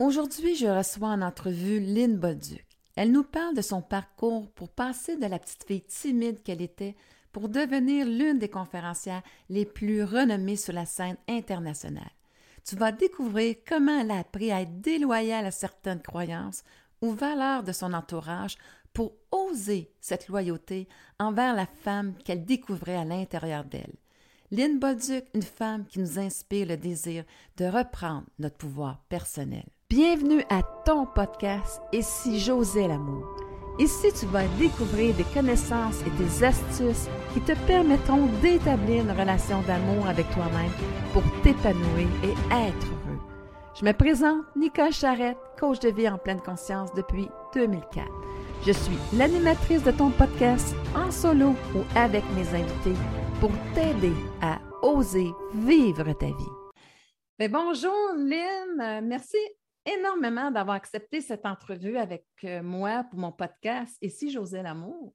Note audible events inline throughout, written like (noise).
Aujourd'hui, je reçois en entrevue Lynn Bolduc. Elle nous parle de son parcours pour passer de la petite fille timide qu'elle était pour devenir l'une des conférencières les plus renommées sur la scène internationale. Tu vas découvrir comment elle a appris à être déloyale à certaines croyances ou valeurs de son entourage pour oser cette loyauté envers la femme qu'elle découvrait à l'intérieur d'elle. Lynn Bolduc, une femme qui nous inspire le désir de reprendre notre pouvoir personnel. Bienvenue à ton podcast si j'osais l'amour. Ici, tu vas découvrir des connaissances et des astuces qui te permettront d'établir une relation d'amour avec toi-même pour t'épanouir et être heureux. Je me présente Nicole Charrette, coach de vie en pleine conscience depuis 2004. Je suis l'animatrice de ton podcast en solo ou avec mes invités pour t'aider à oser vivre ta vie. Ben, bonjour Lynn, merci énormément d'avoir accepté cette entrevue avec euh, moi pour mon podcast Et si j'osais l'amour.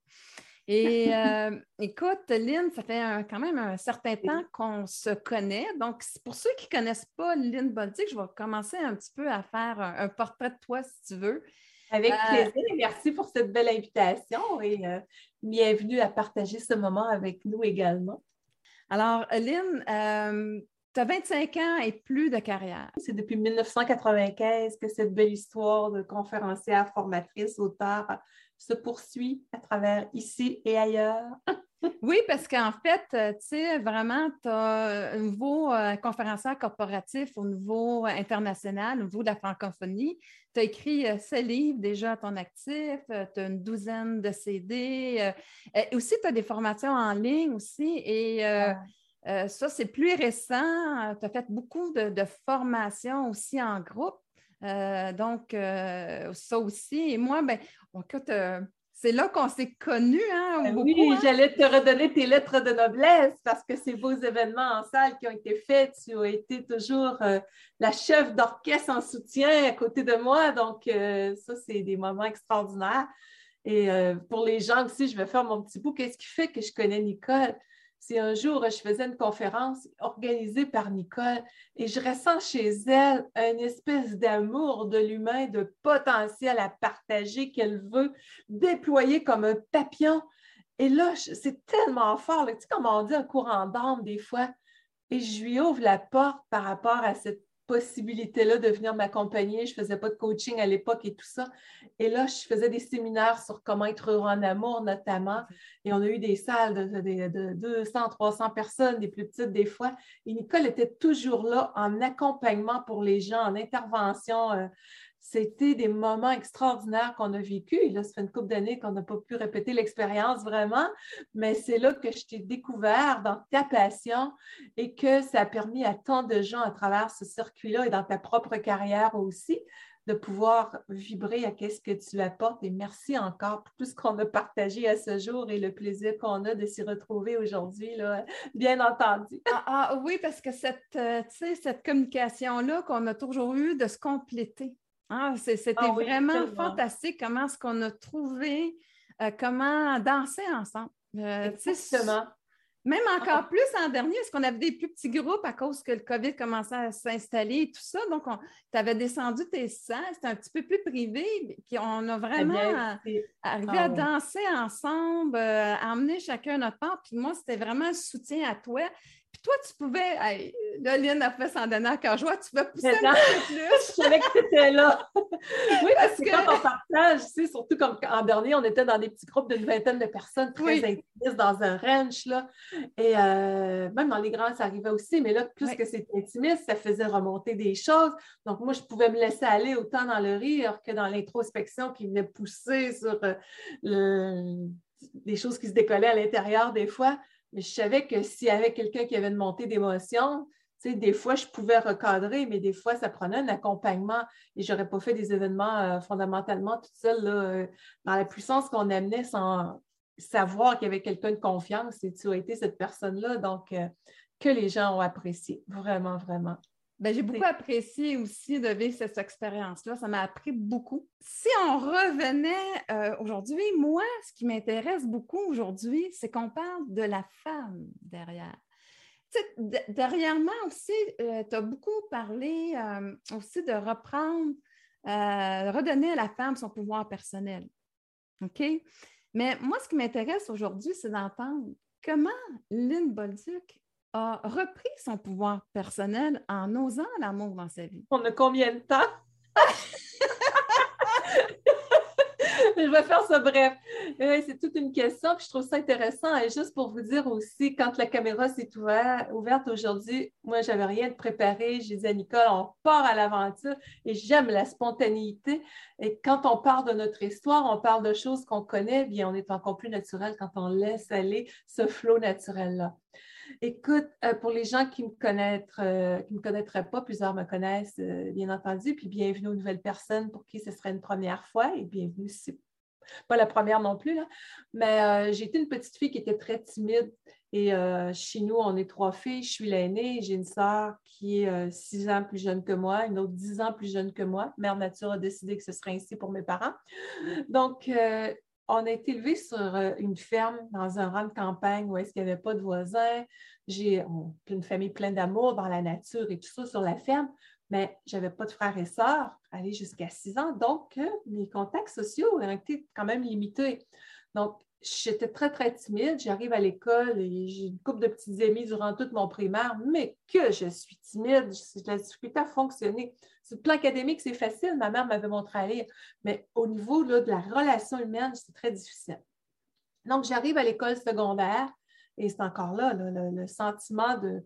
Et (laughs) euh, écoute, Lynn, ça fait quand même un certain temps qu'on se connaît. Donc, pour ceux qui ne connaissent pas Lynn Bolduc, je vais commencer un petit peu à faire un, portrait de toi si tu veux. Avec euh, plaisir. Merci pour cette belle invitation et bienvenue à partager ce moment avec nous également. Alors, Lynn, tu as 25 ans et plus de carrière. C'est depuis 1995 que cette belle histoire de conférencière, formatrice, auteur se poursuit à travers ici et ailleurs. (laughs) oui, parce qu'en fait, euh, tu sais, vraiment, tu as un nouveau euh, conférencière corporatif au niveau international, au niveau de la francophonie. Tu as écrit euh, ce livre déjà à ton actif, tu as une douzaine de CD. et aussi, tu as des formations en ligne aussi. Et euh, ça, c'est plus récent. Tu as fait beaucoup de, formations aussi en groupe. Euh, donc, euh, ça aussi. Et moi, ben, écoute, c'est là qu'on s'est connus. Hein, ben oui, hein. j'allais te redonner tes lettres de noblesse parce que ces beaux événements en salle qui ont été faits, tu as été toujours la chef d'orchestre en soutien à côté de moi. Donc, ça, c'est des moments extraordinaires. Et pour les gens aussi, je vais faire mon petit bout. Qu'est-ce qui fait que je connais Nicole? C'est un jour, je faisais une conférence organisée par Nicole et je ressens chez elle une espèce d'amour de l'humain, de potentiel à partager qu'elle veut déployer comme un papillon. Et là, c'est tellement fort, tu sais, comme on dit un courant d'âme des fois. Et je lui ouvre la porte par rapport à cette possibilité-là de venir m'accompagner. Je ne faisais pas de coaching à l'époque et tout ça. Et là, je faisais des séminaires sur comment être heureux en amour, notamment. Et on a eu des salles de, 200, 300 personnes, des plus petites des fois. Et Nicole était toujours là en accompagnement pour les gens, en intervention. Euh, c'était des moments extraordinaires qu'on a vécu. Et là, ça fait une couple d'années qu'on n'a pas pu répéter l'expérience vraiment, mais c'est là que je t'ai découvert dans ta passion et que ça a permis à tant de gens à travers ce circuit-là et dans ta propre carrière aussi de pouvoir vibrer à qu'est-ce que tu apportes. Et merci encore pour tout ce qu'on a partagé à ce jour et le plaisir qu'on a de s'y retrouver aujourd'hui, bien entendu. Ah, ah, oui, parce que cette, euh, cette communication-là qu'on a toujours eue de se compléter. Ah, c'était ah vraiment fantastique comment est-ce qu'on a trouvé, euh, comment danser ensemble. Euh, Exactement. Même encore plus en dernier, parce qu'on avait des plus petits groupes à cause que le COVID commençait à s'installer et tout ça. Donc, tu avais descendu tes salles, c'était un petit peu plus privé. Puis on a vraiment arrivé à ah danser ensemble, euh, à emmener chacun notre part. Puis moi, c'était vraiment un soutien à toi. Puis toi, tu pouvais, hey, là, Lynn a fait son donner à cœur joie, tu pouvais pousser un peu plus. (laughs) je savais que tu étais là. (laughs) oui, parce que quand on partage, tu sais, surtout comme en dernier, on était dans des petits groupes d'une vingtaine de personnes très intimistes dans un ranch, là. Et euh, même dans les grands, ça arrivait aussi, mais là, plus que c'était intimiste, ça faisait remonter des choses. Donc, moi, je pouvais me laisser aller autant dans le rire que dans l'introspection qui venait pousser sur euh, le... les choses qui se décollaient à l'intérieur des fois. Mais je savais que s'il y avait quelqu'un qui avait une montée d'émotion, des fois, je pouvais recadrer, mais des fois, ça prenait un accompagnement et je n'aurais pas fait des événements euh, fondamentalement toute seule euh, dans la puissance qu'on amenait sans savoir qu'il y avait quelqu'un de confiance et tu as été cette personne-là. Donc, euh, que les gens ont apprécié, vraiment, vraiment. Ben, j'ai beaucoup apprécié aussi de vivre cette expérience-là. Ça m'a appris beaucoup. Si on revenait aujourd'hui, moi, ce qui m'intéresse beaucoup aujourd'hui, c'est qu'on parle de la femme derrière. Derrière moi aussi, euh, tu as beaucoup parlé aussi de reprendre euh, redonner à la femme son pouvoir personnel. OK? Mais moi, ce qui m'intéresse aujourd'hui, c'est d'entendre comment Lynn Bolduc a repris son pouvoir personnel en osant l'amour dans sa vie. On a combien de temps? (laughs) je vais faire ça bref. c'est toute une question, puis je trouve ça intéressant. Et juste pour vous dire aussi, quand la caméra s'est ouverte aujourd'hui, moi, je n'avais rien de préparé. J'ai dit à Nicole, on part à l'aventure et j'aime la spontanéité. Et quand on parle de notre histoire, on parle de choses qu'on connaît, bien, on est encore plus naturel quand on laisse aller ce flot naturel-là. Écoute, euh, pour les gens qui me, euh, me connaîtraient pas, plusieurs me connaissent, euh, bien entendu, puis bienvenue aux nouvelles personnes pour qui ce serait une première fois, et bienvenue si c'est pas la première non plus, là. mais j'ai été une petite fille qui était très timide. Et chez nous, on est trois filles. Je suis l'aînée. J'ai une sœur qui est six ans plus jeune que moi, une autre dix ans plus jeune que moi. Mère Nature a décidé que ce serait ainsi pour mes parents. Donc, on a été élevé sur euh, une ferme dans un rang de campagne où est-ce qu'il n'y avait pas de voisins. J'ai une famille pleine d'amour dans la nature et tout ça sur la ferme, mais je n'avais pas de frères et sœurs, aller jusqu'à six ans. Donc, euh, mes contacts sociaux ont été quand même limités. Donc, j'étais très, très timide. J'arrive à l'école et j'ai une couple de petits amis durant toute mon primaire, mais que je suis timide, la difficulté à fonctionner. Sur le plan académique, c'est facile. Ma mère m'avait montré à lire, mais au niveau de la relation humaine, c'est très difficile. Donc, j'arrive à l'école secondaire et c'est encore là, le, sentiment de,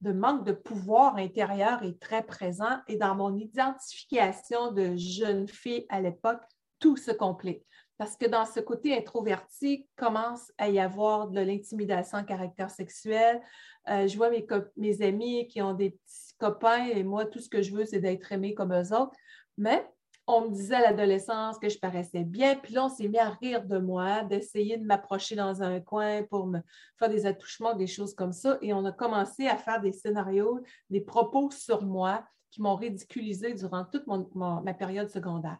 de manque de pouvoir intérieur est très présent et dans mon identification de jeune fille à l'époque, tout se complique parce que dans ce côté introverti, commence à y avoir de l'intimidation à caractère sexuel. Euh, je vois mes, mes, amis qui ont des petits copains et moi, tout ce que je veux, c'est d'être aimée comme eux autres. Mais on me disait à l'adolescence que je paraissais bien, puis là, on s'est mis à rire de moi, d'essayer de m'approcher dans un coin pour me faire des attouchements, des choses comme ça. Et on a commencé à faire des scénarios, des propos sur moi qui m'ont ridiculisé durant toute ma période secondaire.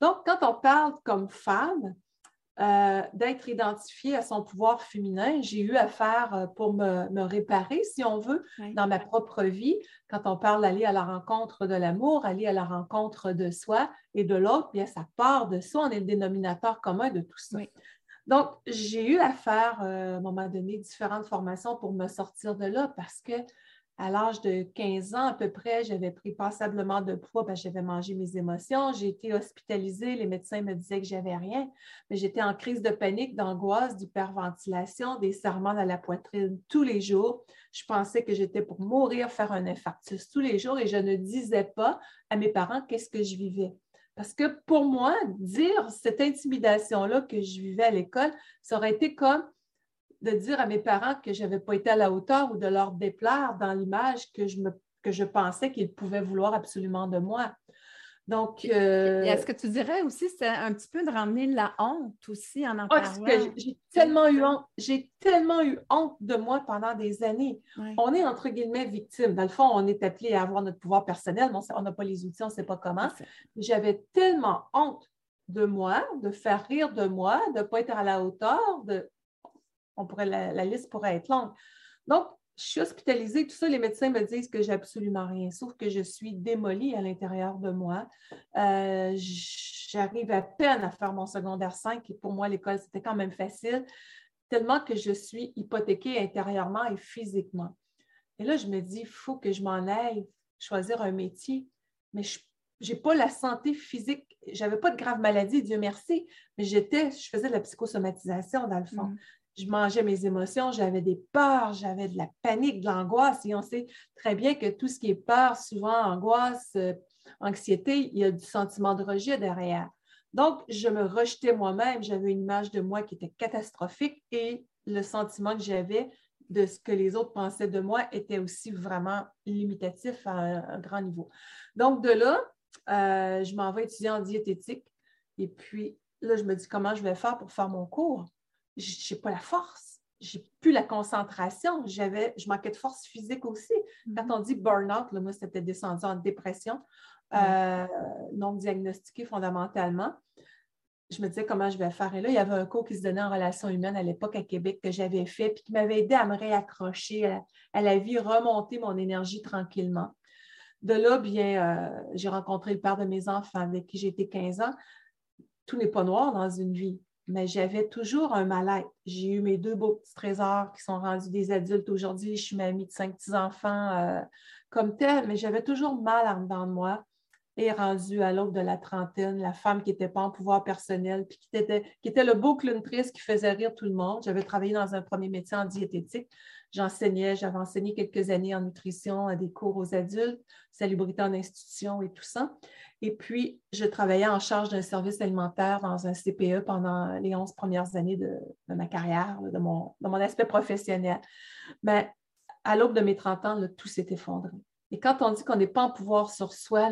Donc, quand on parle comme femme, euh, d'être identifiée à son pouvoir féminin, j'ai eu à faire euh, pour me, réparer, si on veut, dans ma propre vie. Quand on parle d'aller à la rencontre de l'amour, aller à la rencontre de soi et de l'autre, bien, ça part de soi, on est le dénominateur commun de tout ça. Donc, j'ai eu à faire, euh, à un moment donné, différentes formations pour me sortir de là parce que à l'âge de 15 ans à peu près, j'avais pris passablement de poids, parce que j'avais mangé mes émotions, j'ai été hospitalisée, les médecins me disaient que j'avais rien, mais j'étais en crise de panique, d'angoisse, d'hyperventilation, des serments à la poitrine tous les jours. Je pensais que j'étais pour mourir, faire un infarctus tous les jours et je ne disais pas à mes parents qu'est-ce que je vivais. Parce que pour moi, dire cette intimidation-là que je vivais à l'école, ça aurait été comme de dire à mes parents que je n'avais pas été à la hauteur ou de leur déplaire dans l'image que je, me, que je pensais qu'ils pouvaient vouloir absolument de moi. Donc. Euh, est-ce que tu dirais aussi, c'est un petit peu de ramener la honte aussi en en ah, parlant? J'ai tellement eu honte. J'ai tellement eu honte de moi pendant des années. On est entre guillemets victime. Dans le fond, on est appelé à avoir notre pouvoir personnel, mais on n'a pas les outils, on ne sait pas comment. J'avais tellement honte de moi, de faire rire de moi, de ne pas être à la hauteur, de la, liste pourrait être longue. Donc, je suis hospitalisée, tout ça, les médecins me disent que j'ai absolument rien, sauf que je suis démolie à l'intérieur de moi. Euh, j'arrive à peine à faire mon secondaire 5 et pour moi, l'école, c'était quand même facile, tellement que je suis hypothéquée intérieurement et physiquement. Et là, je me dis, il faut que je m'en aille choisir un métier, mais je n'ai pas la santé physique. Je n'avais pas de grave maladie, Dieu merci, mais j'étais, je faisais de la psychosomatisation dans le fond. Mm je mangeais mes émotions, j'avais des peurs, j'avais de la panique, de l'angoisse. Et on sait très bien que tout ce qui est peur, souvent angoisse, euh, anxiété, il y a du sentiment de rejet derrière. Donc, je me rejetais moi-même, j'avais une image de moi qui était catastrophique et le sentiment que j'avais de ce que les autres pensaient de moi était aussi vraiment limitatif à un, grand niveau. Donc, de là, euh, je m'en vais étudier en diététique et puis là, je me dis comment je vais faire pour faire mon cours? Je n'ai pas la force, j'ai plus la concentration, j'avais, je manquais de force physique aussi. Quand mm-hmm. on dit burn-out, moi, c'était descendu en dépression, euh, non diagnostiquée fondamentalement. Je me disais comment je vais faire. Et là, il y avait un cours qui se donnait en relations humaines à l'époque à Québec que j'avais fait, puis qui m'avait aidé à me réaccrocher à, la vie, remonter mon énergie tranquillement. De là, bien, euh, j'ai rencontré le père de mes enfants avec qui j'ai été 15 ans. Tout n'est pas noir dans une vie, mais j'avais toujours un mal-être. J'ai eu mes deux beaux petits trésors qui sont rendus des adultes aujourd'hui. Je suis mamie de cinq petits-enfants euh, comme tel, mais j'avais toujours mal en dedans de moi et rendu à l'aube de la trentaine, la femme qui n'était pas en pouvoir personnel, puis qui était, qui était le beau clown triste qui faisait rire tout le monde. J'avais travaillé dans un premier métier en diététique. J'enseignais, j'avais enseigné quelques années en nutrition, à des cours aux adultes, salubrité en institution et tout ça. Et puis, je travaillais en charge d'un service alimentaire dans un CPE pendant les 11 premières années de, ma carrière, de, mon, aspect professionnel. Mais à l'aube de mes 30 ans, tout s'est effondré. Et quand on dit qu'on n'est pas en pouvoir sur soi,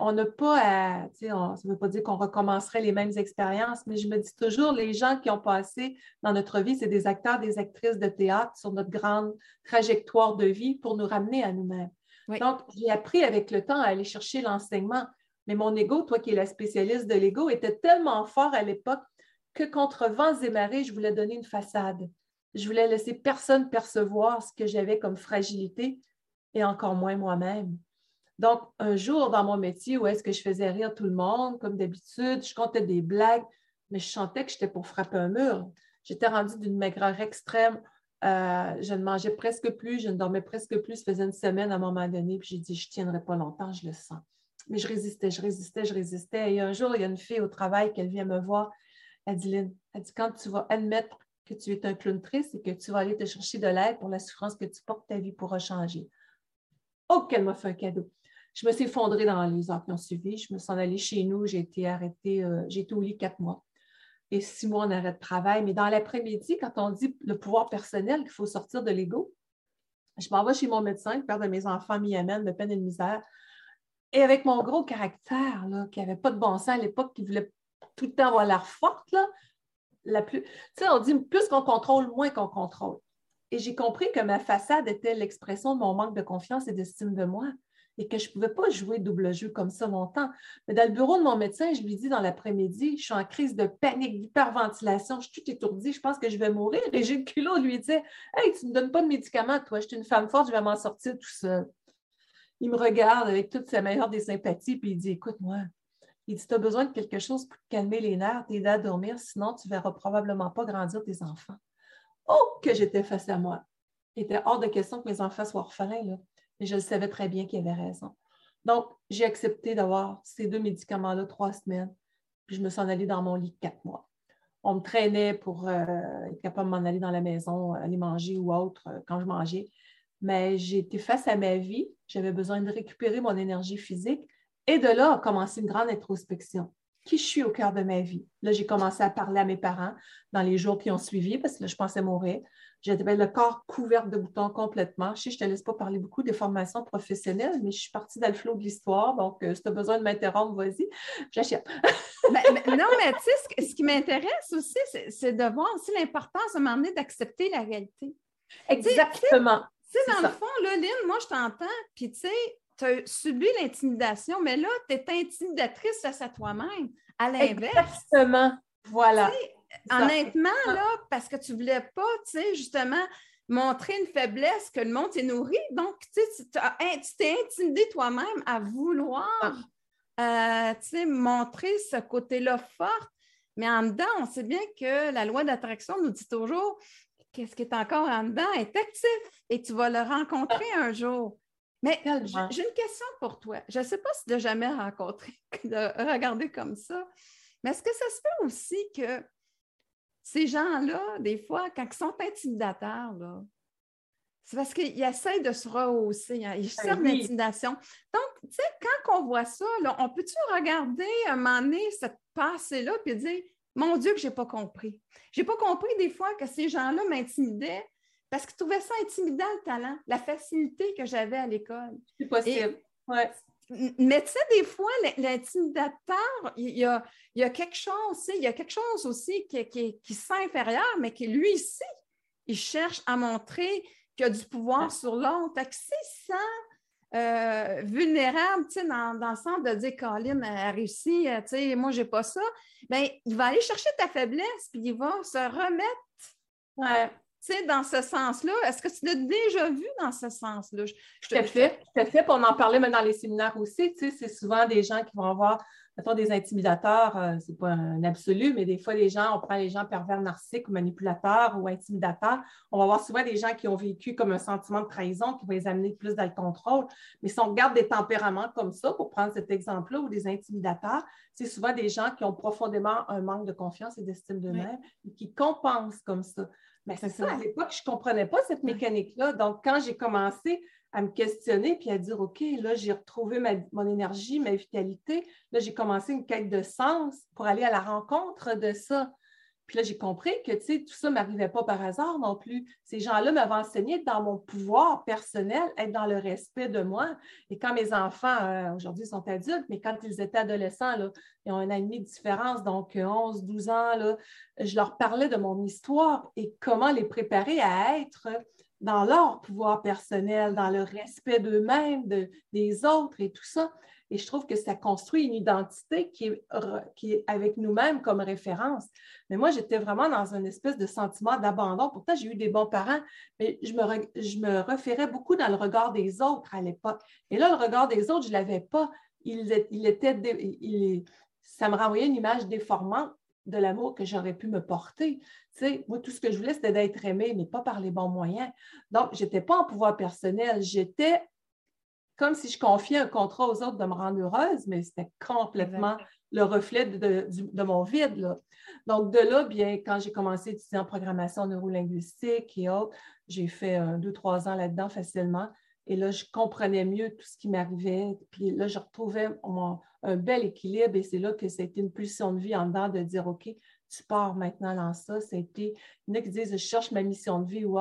on n'a pas à, ça ne veut pas dire qu'on recommencerait les mêmes expériences, mais je me dis toujours, les gens qui ont passé dans notre vie, c'est des acteurs, des actrices de théâtre sur notre grande trajectoire de vie pour nous ramener à nous-mêmes. Donc, j'ai appris avec le temps à aller chercher l'enseignement, mais mon ego, toi qui es la spécialiste de l'ego, était tellement fort à l'époque que contre vents et marées, je voulais donner une façade. Je voulais laisser personne percevoir ce que j'avais comme fragilité et encore moins moi-même. Donc, un jour dans mon métier où est-ce que je faisais rire tout le monde, comme d'habitude, je comptais des blagues, mais je sentais que j'étais pour frapper un mur. J'étais rendue d'une maigreur extrême. Euh, je ne mangeais presque plus, je ne dormais presque plus. Ça faisait une semaine à un moment donné, puis j'ai dit, je ne tiendrai pas longtemps, je le sens. Mais je résistais, je résistais, je résistais. Et un jour, il y a une fille au travail qui vient me voir. Elle dit, Lynn, elle dit, quand tu vas admettre que tu es un clown triste et que tu vas aller te chercher de l'aide pour la souffrance que tu portes, ta vie pourra changer. Oh, qu'elle m'a fait un cadeau. Je me suis effondrée dans les heures qui ont suivi. Je me suis en allée chez nous. J'ai été arrêtée, euh, j'ai été au lit quatre mois et six mois en arrêt de travail. Mais dans l'après-midi, quand on dit le pouvoir personnel, qu'il faut sortir de l'ego, je m'en vais chez mon médecin, le père de mes enfants m'y amène de peine et de misère. Et avec mon gros caractère, qui n'avait pas de bon sens à l'époque, qui voulait tout le temps avoir l'air forte, la plus. Tu sais, on dit plus qu'on contrôle, moins qu'on contrôle. Et j'ai compris que ma façade était l'expression de mon manque de confiance et d'estime de moi et que je ne pouvais pas jouer double jeu comme ça longtemps. Mais dans le bureau de mon médecin, je lui dis dans l'après-midi, je suis en crise de panique, d'hyperventilation, je suis tout étourdie, je pense que je vais mourir. Et le culot lui dire Hey, tu ne me donnes pas de médicaments, toi, je suis une femme forte, je vais m'en sortir tout seul. Il me regarde avec toute sa meilleure des sympathies, puis il dit Écoute-moi, il dit Tu as besoin de quelque chose pour calmer les nerfs, t'aider à dormir, sinon tu ne verras probablement pas grandir tes enfants. Oh, que j'étais face à moi. Il était hors de question que mes enfants soient orphelins. Là. Et je le savais très bien qu'il avait raison. Donc, j'ai accepté d'avoir ces deux médicaments-là trois semaines. Puis je me suis en allée dans mon lit quatre mois. On me traînait pour euh, être capable de m'en aller dans la maison, aller manger ou autre euh, quand je mangeais. Mais été face à ma vie. J'avais besoin de récupérer mon énergie physique. Et de là a commencé une grande introspection. Qui je suis au cœur de ma vie? Là, j'ai commencé à parler à mes parents dans les jours qui ont suivi parce que là, je pensais mourir. J'avais le corps couvert de boutons complètement. Je sais, je ne te laisse pas parler beaucoup des formations professionnelles, mais je suis partie dans le flot de l'histoire. Donc, euh, si tu as besoin de m'interrompre, vas-y, j'achète. (laughs) Ben, ben, non, mais tu sais, ce, qui m'intéresse aussi, c'est de voir aussi l'importance à un moment donné d'accepter la réalité. Exactement. Tu sais, dans le fond, là, Lynn, moi, je t'entends, puis tu sais, tu as subi l'intimidation, mais là, tu es intimidatrice face à toi-même. À l'inverse. Exactement. Voilà honnêtement, là, parce que tu ne voulais pas, tu sais, justement, montrer une faiblesse que le monde t'est nourri. Donc, tu t'es intimidé toi-même à vouloir, ah. euh, montrer ce côté-là fort. Mais en dedans, on sait bien que la loi d'attraction nous dit toujours qu'est-ce qui est encore en dedans est actif et tu vas le rencontrer ah. un jour. Mais j'ai une question pour toi. Je ne sais pas si tu l'as jamais rencontré, (laughs) de regarder comme ça, mais est-ce que ça se fait aussi que ces gens-là, des fois, quand ils sont intimidateurs, c'est parce qu'ils essaient de se rehausser, hein, ils servent ben d'intimidation. Donc, tu sais, quand on voit ça, on peut-tu regarder un moment donné cette passée-là et dire Mon Dieu, que je n'ai pas compris. Je n'ai pas compris des fois que ces gens-là m'intimidaient parce qu'ils trouvaient ça intimidant le talent, la facilité que j'avais à l'école. C'est possible. ouais. Mais tu sais, des fois, l'intimidateur, il y a, il y a quelque chose, il y a quelque chose aussi qui, qui, qui sent inférieur, mais qui lui ici, il cherche à montrer qu'il a du pouvoir sur l'autre. Fait que s'il sent euh, vulnérable, tu sais, dans, dans, le sens de dire Colin a réussi, euh, tu sais, moi, j'ai pas ça, bien, il va aller chercher ta faiblesse, puis il va se remettre sais, dans ce sens-là, est-ce que tu l'as déjà vu dans ce sens-là? Fait, tout à fait. On en parlait même dans les séminaires aussi. Tu sais, c'est souvent des gens qui vont avoir mettons, des intimidateurs, ce euh, c'est pas un absolu, mais des fois, les gens, on prend les gens pervers narcissiques ou manipulateurs ou intimidateurs. On va voir souvent des gens qui ont vécu comme un sentiment de trahison qui va les amener plus dans le contrôle. Mais si on regarde des tempéraments comme ça, pour prendre cet exemple-là, ou des intimidateurs, c'est souvent des gens qui ont profondément un manque de confiance et d'estime d'eux-mêmes et qui compensent comme ça. Mais c'est ça, à l'époque, je ne comprenais pas cette mécanique-là. Donc, quand j'ai commencé à me questionner puis à dire OK, là, j'ai retrouvé mon énergie, ma vitalité. Là, j'ai commencé une quête de sens pour aller à la rencontre de ça. Puis là, j'ai compris que, tu sais, tout ça ne m'arrivait pas par hasard non plus. Ces gens-là m'avaient enseigné dans mon pouvoir personnel, être dans le respect de moi. Et quand mes enfants, euh, aujourd'hui, sont adultes, mais quand ils étaient adolescents, là, ils ont un an et demi de différence, donc 11, 12 ans, là, je leur parlais de mon histoire et comment les préparer à être dans leur pouvoir personnel, dans le respect d'eux-mêmes, des autres et tout ça. Et je trouve que ça construit une identité qui est, avec nous-mêmes comme référence. Mais moi, j'étais vraiment dans une espèce de sentiment d'abandon. Pourtant, j'ai eu des bons parents, mais je me, me référais beaucoup dans le regard des autres à l'époque. Et là, le regard des autres, je ne l'avais pas. Il, était, ça me renvoyait une image déformante de l'amour que j'aurais pu me porter. Tu moi, tout ce que je voulais, c'était d'être aimée, mais pas par les bons moyens. Donc, je n'étais pas en pouvoir personnel. J'étais comme si je confiais un contrat aux autres de me rendre heureuse, mais c'était complètement le reflet de, mon vide. Donc, de là, bien, quand j'ai commencé à étudier en programmation neurolinguistique et autres, j'ai fait deux, trois ans là-dedans facilement. Et là, je comprenais mieux tout ce qui m'arrivait. Puis là, je retrouvais un bel équilibre et c'est là que c'était une pulsion de vie en dedans de dire, OK, tu pars maintenant dans ça. C'était, il y en a qui disent, je cherche ma mission de vie. ou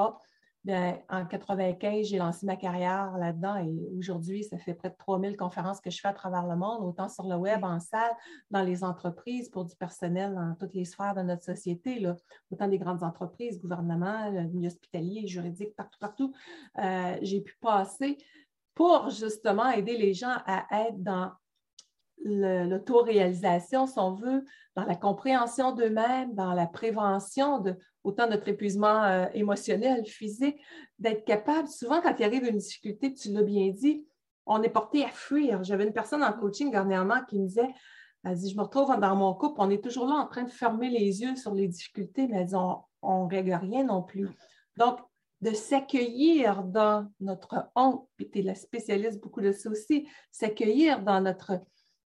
Bien, en 95, j'ai lancé ma carrière là-dedans et aujourd'hui, ça fait près de 3000 conférences que je fais à travers le monde, autant sur le web, en salle, dans les entreprises, pour du personnel dans toutes les sphères de notre société, là. autant des grandes entreprises, gouvernement, milieu hospitalier, juridique, partout, partout. Euh, j'ai pu passer pour justement aider les gens à être dans l'autoréalisation, si on veut, dans la compréhension d'eux-mêmes, dans la prévention de autant notre épuisement euh, émotionnel, physique, d'être capable, souvent quand il arrive une difficulté, tu l'as bien dit, on est porté à fuir. J'avais une personne en coaching dernièrement qui me disait, elle dit, je me retrouve dans mon couple, on est toujours là en train de fermer les yeux sur les difficultés, mais elle on ne règle rien non plus. Donc, de s'accueillir dans notre honte, puis tu es la spécialiste beaucoup de ça aussi, s'accueillir dans notre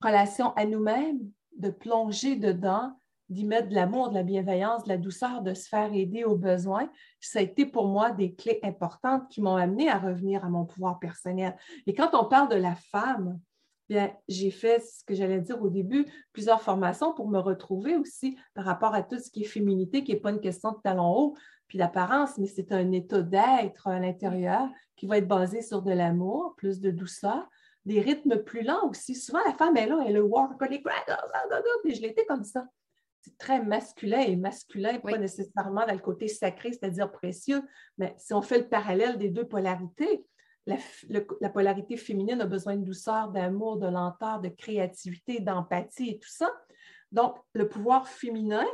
relation à nous-mêmes, de plonger dedans, d'y mettre de l'amour, de la bienveillance, de la douceur, de se faire aider aux besoins, ça a été pour moi des clés importantes qui m'ont amené à revenir à mon pouvoir personnel. Et quand on parle de la femme, bien, j'ai fait ce que j'allais dire au début, plusieurs formations pour me retrouver aussi par rapport à tout ce qui est féminité, qui n'est pas une question de talon haut puis d'apparence, mais c'est un état d'être à l'intérieur qui va être basé sur de l'amour, plus de douceur, des rythmes plus lents aussi. Souvent, la femme est là, elle est le work, puis je l'étais comme ça. C'est très masculin et masculin, pas nécessairement dans le côté sacré, c'est-à-dire précieux, mais si on fait le parallèle des deux polarités, la, la, polarité féminine a besoin de douceur, d'amour, de lenteur, de créativité, d'empathie et tout ça. Donc, le pouvoir féminin,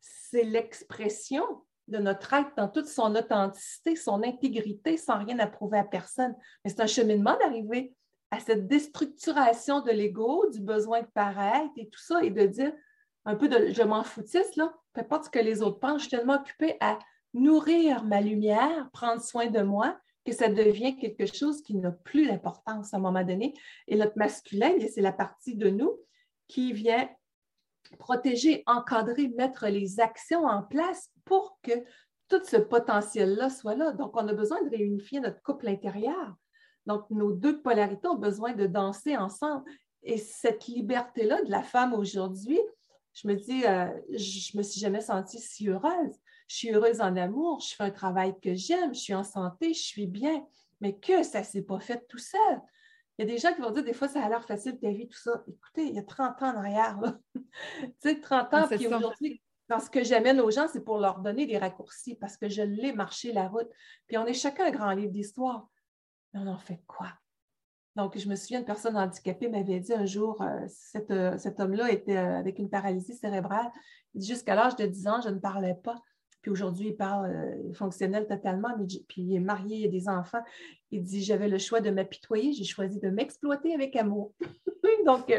c'est l'expression de notre être dans toute son authenticité, son intégrité, sans rien à prouver à personne. Mais c'est un cheminement d'arriver à cette déstructuration de l'ego, du besoin de paraître et tout ça, et de dire un peu de je m'en foutisse, là, peu importe ce que les autres pensent, je suis tellement occupée à nourrir ma lumière, prendre soin de moi, que ça devient quelque chose qui n'a plus d'importance à un moment donné. Et notre masculin, c'est la partie de nous qui vient protéger, encadrer, mettre les actions en place pour que tout ce potentiel-là soit là. Donc, on a besoin de réunifier notre couple intérieur. Donc, nos deux polarités ont besoin de danser ensemble. Et cette liberté-là de la femme aujourd'hui, je me dis, euh, je me suis jamais sentie si heureuse. Je suis heureuse en amour, je fais un travail que j'aime, je suis en santé, je suis bien, mais que ça ne s'est pas fait tout seul. Il y a des gens qui vont dire, des fois, ça a l'air facile ta vie, tout ça. Écoutez, il y a 30 ans en arrière, (laughs) tu sais, 30 ans, puis aujourd'hui, dans ce que j'amène aux gens, c'est pour leur donner des raccourcis parce que je l'ai marché la route. Puis on est chacun un grand livre d'histoire on en fait quoi? Donc, je me souviens, une personne handicapée m'avait dit un jour, euh, euh, cet homme-là était euh, avec une paralysie cérébrale. Jusqu'à l'âge de 10 ans, je ne parlais pas. Puis aujourd'hui, il parle fonctionnel totalement, mais, puis il est marié, il a des enfants. Il dit J'avais le choix de m'apitoyer, j'ai choisi de m'exploiter avec amour. (laughs) Donc,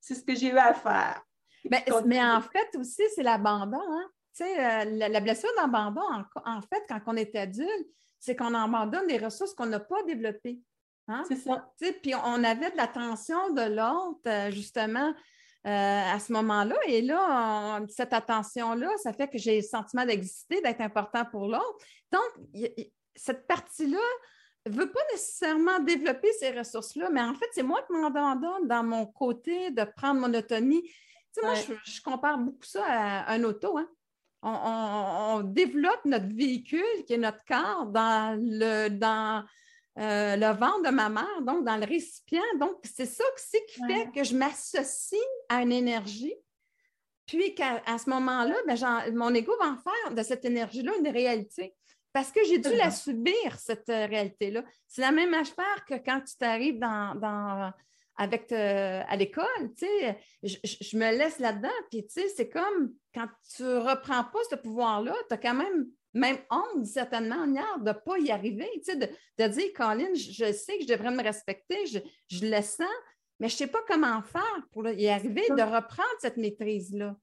c'est ce que j'ai eu à faire. Mais, mais en fait, aussi, c'est l'abandon. Hein? Euh, la, la, blessure d'abandon, en, fait, quand on est adulte, c'est qu'on abandonne des ressources qu'on n'a pas développées. Hein? C'est ça. Puis on avait de l'attention de l'autre, euh, justement, euh, à ce moment-là. Et là, cette attention-là, ça fait que j'ai le sentiment d'exister, d'être important pour l'autre. Donc, cette partie-là ne veut pas nécessairement développer ces ressources-là, mais en fait, c'est moi qui m'abandonne dans mon côté de prendre mon autonomie. Tu sais, moi, je, compare beaucoup ça à un auto. Hein? On, développe notre véhicule, qui est notre corps, dans le, dans, euh, le ventre de ma mère, donc dans le récipient. Donc, c'est ça qui fait que je m'associe à une énergie. Puis qu'à ce moment-là, ben, mon ego va en faire de cette énergie-là une réalité. Parce que j'ai dû la subir, cette euh, réalité-là. C'est la même affaire que quand tu t'arrives dans, avec euh, à l'école, tu sais, je, me laisse là-dedans, puis tu sais, c'est comme quand tu ne reprends pas ce pouvoir-là, tu as quand même même honte, d'une certaine manière, de ne pas y arriver, tu sais, de, dire, Colin, je, sais que je devrais me respecter, je, je le sens, mais je ne sais pas comment faire pour y arriver, de reprendre cette maîtrise-là.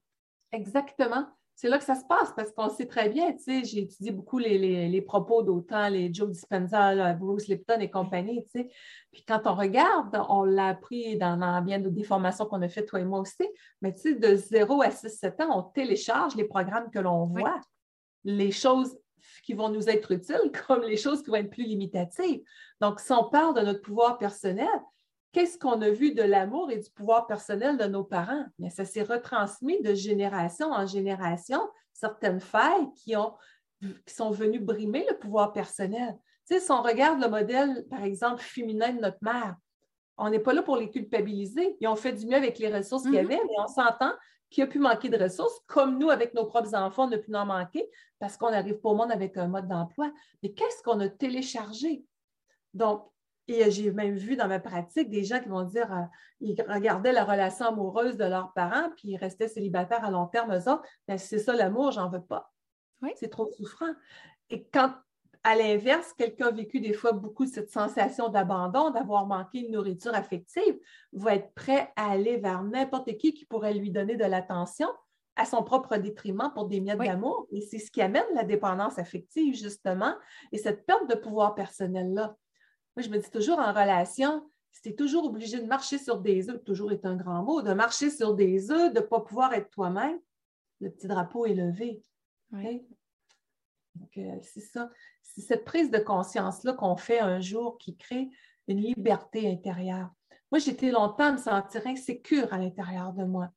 Exactement. C'est là que ça se passe parce qu'on sait très bien, tu sais, j'ai étudié beaucoup les, propos d'autant, les Joe Dispenza, Bruce Lipton et compagnie, tu sais. Puis quand on regarde, on l'a appris dans, bien des formations qu'on a faites, toi et moi aussi, mais tu sais, de 0 à 6-7 ans, on télécharge les programmes que l'on voit les choses qui vont nous être utiles (laughs) comme les choses qui vont être plus limitatives. Donc, si on parle de notre pouvoir personnel, qu'est-ce qu'on a vu de l'amour et du pouvoir personnel de nos parents? Bien, ça s'est retransmis de génération en génération, certaines failles qui, ont, qui sont venues brimer le pouvoir personnel. Tu sais, si on regarde le modèle, par exemple, féminin de notre mère, on n'est pas là pour les culpabiliser. Ils ont fait du mieux avec les ressources qu'il y avait, mais on s'entend qui a pu manquer de ressources, comme nous, avec nos propres enfants, on a pu en manquer parce qu'on n'arrive pas au monde avec un mode d'emploi. Mais qu'est-ce qu'on a téléchargé? Donc, et j'ai même vu dans ma pratique des gens qui vont dire euh, ils regardaient la relation amoureuse de leurs parents, puis ils restaient célibataires à long terme, eux autres. Mais c'est ça l'amour, j'en veux pas. C'est trop souffrant. Et quand à l'inverse, quelqu'un a vécu des fois beaucoup de cette sensation d'abandon, d'avoir manqué une nourriture affective, va être prêt à aller vers n'importe qui qui pourrait lui donner de l'attention à son propre détriment pour des miettes d'amour. Et c'est ce qui amène la dépendance affective, justement, et cette perte de pouvoir personnel-là. Moi, je me dis toujours en relation, si tu es toujours obligé de marcher sur des œufs, toujours est un grand mot, de marcher sur des œufs, de ne pas pouvoir être toi-même, le petit drapeau est levé. Donc, euh, c'est ça c'est cette prise de conscience-là qu'on fait un jour qui crée une liberté intérieure. Moi, j'étais longtemps à me sentir insécure à l'intérieur de moi.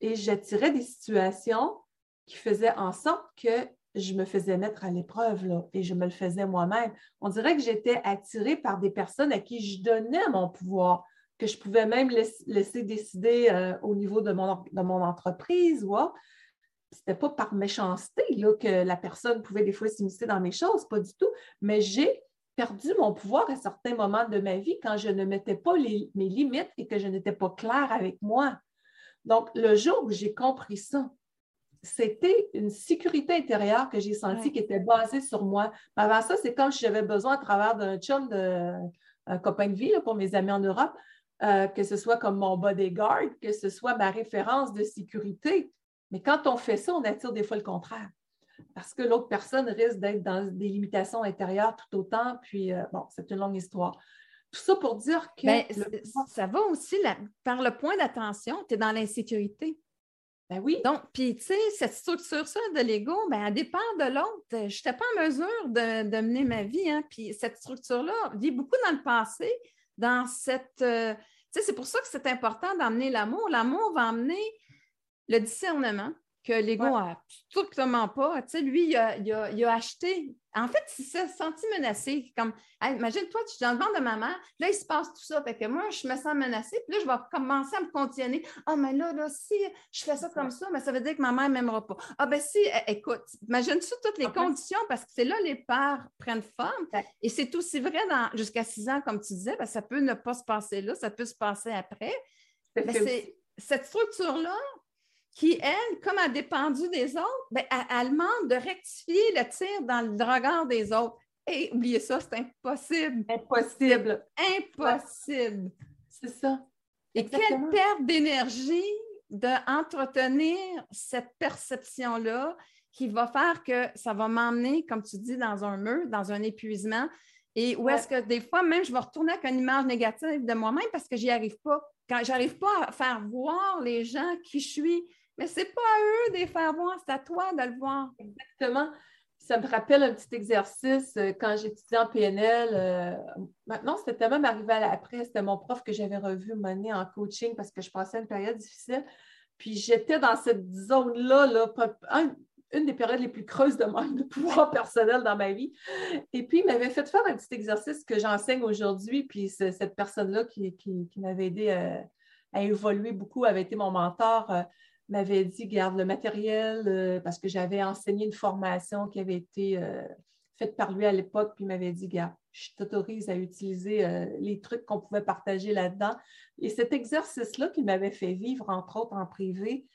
Et j'attirais des situations qui faisaient en sorte que je me faisais mettre à l'épreuve et je me le faisais moi-même. On dirait que j'étais attirée par des personnes à qui je donnais mon pouvoir, que je pouvais même laisser, décider euh, au niveau de mon, entreprise ou c'était pas par méchanceté que la personne pouvait des fois s'immiscer dans mes choses, pas du tout, mais j'ai perdu mon pouvoir à certains moments de ma vie quand je ne mettais pas mes limites et que je n'étais pas claire avec moi. Donc, le jour où j'ai compris ça, c'était une sécurité intérieure que j'ai sentie qui était basée sur moi. Avant ça, c'est comme si j'avais besoin à travers d'un chum, de, un copain de vie pour mes amis en Europe, euh, que ce soit comme mon bodyguard, que ce soit ma référence de sécurité. Mais quand on fait ça, on attire des fois le contraire. Parce que l'autre personne risque d'être dans des limitations intérieures tout autant. Puis, euh, bon, c'est une longue histoire. Tout ça pour dire que. Ben, ça va aussi par le point d'attention, tu es dans l'insécurité. Ben oui. Donc, puis, tu sais, cette structure-là de l'ego, ben, elle dépend de l'autre. Je n'étais pas en mesure de, mener ma vie. Hein, puis, cette structure-là vit beaucoup dans le passé, dans cette. Euh, tu sais, c'est pour ça que c'est important d'amener l'amour. L'amour va amener le discernement que l'ego n'a strictement pas. Tu sais, lui, il a, acheté. En fait, il s'est senti menacé. Comme, imagine-toi, tu es dans le ventre de ma mère, là, il se passe tout ça. Fait que moi, je me sens menacée, puis là, je vais commencer à me contenir. Ah, oh, mais là, là, si je fais ça comme ça, mais ça veut dire que ma mère ne m'aimera pas. Ah, ben si, écoute, imagine-tu toutes les conditions, parce que c'est là les peurs prennent forme. Et c'est aussi vrai jusqu'à six ans, comme tu disais, ben, ça peut ne pas se passer là, ça peut se passer après. Mais c'est cette structure-là, qui, elle, comme a dépendu des autres, ben, elle, demande de rectifier le tir dans le regard des autres. Et oubliez ça, c'est impossible. Impossible. Impossible. C'est ça. Et quelle perte d'énergie d'entretenir cette perception-là qui va faire que ça va m'emmener, comme tu dis, dans un mur, dans un épuisement. Et où est-ce que des fois, même, je vais retourner avec une image négative de moi-même parce que j'y arrive pas. Quand j'arrive pas à faire voir les gens qui je suis, mais c'est pas à eux de les faire voir, c'est à toi de le voir. Exactement. Ça me rappelle un petit exercice euh, quand j'étudiais en PNL. Euh, maintenant, c'était même arrivé après. C'était mon prof que j'avais revu mener en coaching parce que je passais une période difficile. Puis j'étais dans cette zone-là, là, une des périodes les plus creuses de manque (laughs) de pouvoir personnel dans ma vie. Et puis, il m'avait fait faire un petit exercice que j'enseigne aujourd'hui. Puis cette personne-là qui, m'avait aidé à, à, évoluer beaucoup avait été mon mentor m'avait dit, garde le matériel, euh, parce que j'avais enseigné une formation qui avait été euh, faite par lui à l'époque, puis il m'avait dit, garde, je t'autorise à utiliser euh, les trucs qu'on pouvait partager là-dedans. Et cet exercice-là qu'il m'avait fait vivre, entre autres en privé,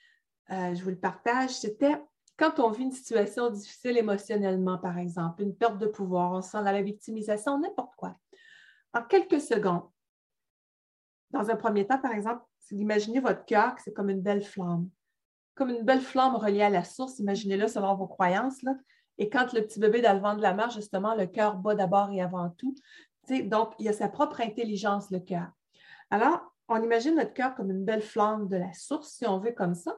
je vous le partage, c'était quand on vit une situation difficile émotionnellement, par exemple, une perte de pouvoir, on sent la victimisation, n'importe quoi. En quelques secondes, dans un premier temps, par exemple, c'est d'imaginer votre cœur que c'est comme une belle flamme comme une belle flamme reliée à la source, imaginez-le selon vos croyances. Et quand le petit bébé dans le vent de la mer, justement, le cœur bat d'abord et avant tout. donc, il y a sa propre intelligence, le cœur. Alors, on imagine notre cœur comme une belle flamme de la source, si on veut comme ça,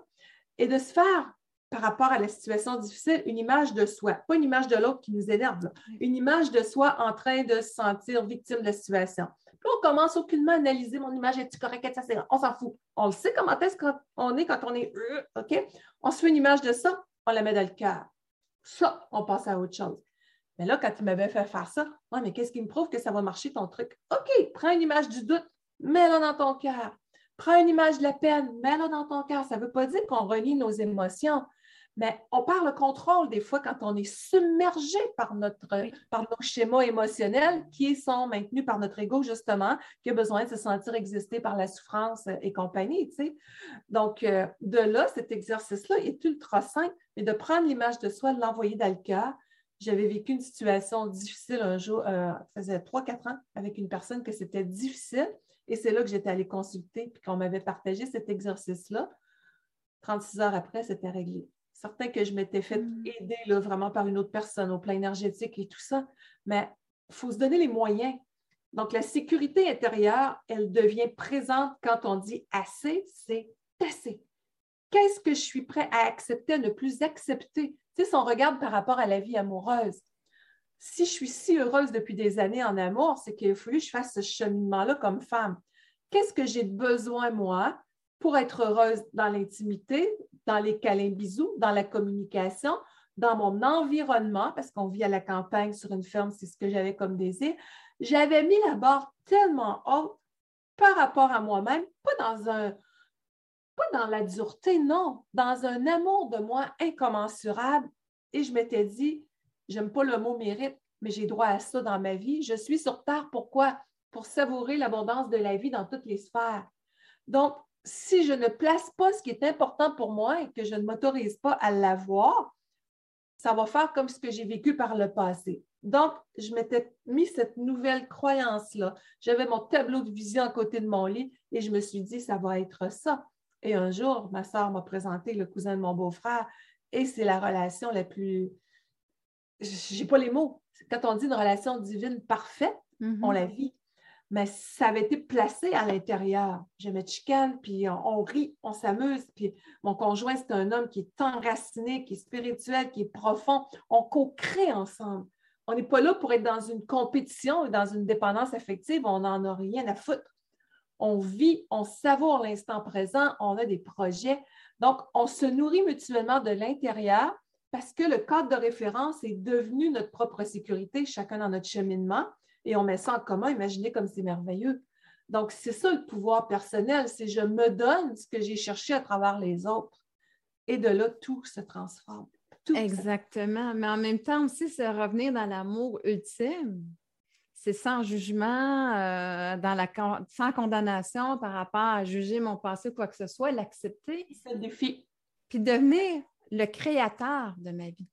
et de se faire, par rapport à la situation difficile, une image de soi, pas une image de l'autre qui nous énerve, une image de soi en train de se sentir victime de la situation. Puis on commence aucunement à analyser mon image, est-ce correct, est On s'en fout. On le sait comment est-ce qu'on est quand on est OK? On se fait une image de ça, on la met dans le cœur. Ça, on passe à autre chose. Mais là, quand tu m'avais fait faire ça, ouais, mais qu'est-ce qui me prouve que ça va marcher ton truc? OK, prends une image du doute, mets-la dans ton cœur. Prends une image de la peine, mets-la dans ton cœur. Ça ne veut pas dire qu'on relie nos émotions. Mais on parle contrôle des fois quand on est submergé par, notre, par nos schémas émotionnels qui sont maintenus par notre ego, justement, qui a besoin de se sentir exister par la souffrance et compagnie. Donc, euh, de là, cet exercice-là est ultra simple, mais de prendre l'image de soi, de l'envoyer dans le cœur. J'avais vécu une situation difficile un jour, euh, ça faisait 3-4 ans, avec une personne que c'était difficile. Et c'est là que j'étais allée consulter, puis qu'on m'avait partagé cet exercice-là. 36 heures après, c'était réglé certain que je m'étais fait mm. aider là, vraiment par une autre personne au plan énergétique et tout ça, mais il faut se donner les moyens. Donc, la sécurité intérieure, elle devient présente quand on dit assez, c'est assez. Qu'est-ce que je suis prêt à accepter, à ne plus accepter? Tu sais, si on regarde par rapport à la vie amoureuse, si je suis si heureuse depuis des années en amour, c'est qu'il a fallu que je fasse ce cheminement-là comme femme. Qu'est-ce que j'ai besoin, moi, pour être heureuse dans l'intimité, dans les câlins bisous, dans la communication, dans mon environnement, parce qu'on vit à la campagne sur une ferme, c'est ce que j'avais comme désir, j'avais mis la barre tellement haute par rapport à moi-même, pas dans un pas dans la dureté, non, dans un amour de moi incommensurable. Et je m'étais dit, j'aime pas le mot mérite, mais j'ai droit à ça dans ma vie. Je suis sur Terre, pourquoi? Pour savourer l'abondance de la vie dans toutes les sphères. Donc, si je ne place pas ce qui est important pour moi et que je ne m'autorise pas à l'avoir, ça va faire comme ce que j'ai vécu par le passé. Donc, je m'étais mis cette nouvelle croyance-là. J'avais mon tableau de vision à côté de mon lit et je me suis dit, ça va être ça. Et un jour, ma soeur m'a présenté le cousin de mon beau-frère et c'est la relation la plus... Je n'ai pas les mots. Quand on dit une relation divine parfaite, mm-hmm. on la vit mais ça avait été placé à l'intérieur. Je me chicane, puis on, rit, on s'amuse, puis mon conjoint, c'est un homme qui est enraciné, qui est spirituel, qui est profond. On co-crée ensemble. On n'est pas là pour être dans une compétition ou dans une dépendance affective, on n'en a rien à foutre. On vit, on savoure l'instant présent, on a des projets. Donc, on se nourrit mutuellement de l'intérieur parce que le cadre de référence est devenu notre propre sécurité, chacun dans notre cheminement et on met ça en commun. Imaginez comme c'est merveilleux. Donc, c'est ça le pouvoir personnel, c'est je me donne ce que j'ai cherché à travers les autres. Et de là, tout se transforme. Exactement. Mais en même temps aussi, c'est revenir dans l'amour ultime. C'est sans jugement, euh, dans la sans condamnation par rapport à juger mon passé, quoi que ce soit, l'accepter. Défi. puis devenir le créateur de ma vie.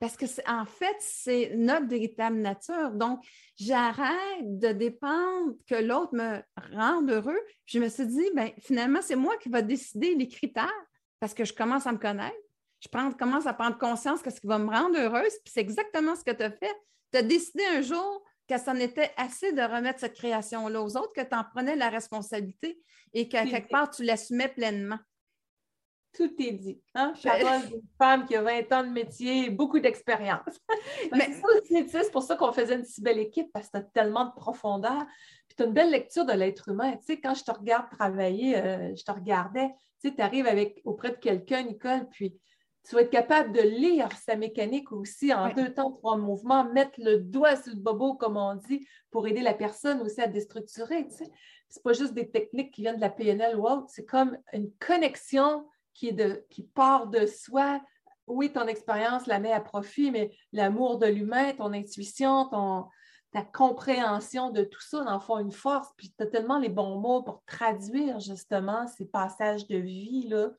Parce que, en fait, c'est notre véritable nature. Donc, j'arrête de dépendre que l'autre me rende heureux. Je me suis dit, ben, finalement, c'est moi qui va décider les critères parce que je commence à me connaître. Je commence à prendre conscience de ce qui va me rendre heureuse. Puis c'est exactement ce que tu as fait. Tu as décidé un jour que ça n'était assez de remettre cette création-là aux autres, que tu en prenais la responsabilité et qu'à quelque part, tu l'assumais pleinement. Tout est dit. Hein? Parole d'une femme qui a 20 ans de métier, beaucoup d'expérience. (laughs) Mais c'est pour ça qu'on faisait une si belle équipe, parce que tu as tellement de profondeur. Puis tu as une belle lecture de l'être humain. Tu sais, quand je te regarde travailler, euh, je te regardais, tu sais, tu arrives avec, auprès de quelqu'un, Nicole, puis tu vas être capable de lire sa mécanique aussi en deux temps, trois mouvements, mettre le doigt sur le bobo, comme on dit, pour aider la personne aussi à déstructurer. Tu sais. C'est pas juste des techniques qui viennent de la PNL ou autre, c'est comme une connexion qui, part de soi. Oui, ton expérience la met à profit, mais l'amour de l'humain, ton intuition, ton, ta compréhension de tout ça, en font une force. Puis tu as tellement les bons mots pour traduire justement ces passages de vie. Là.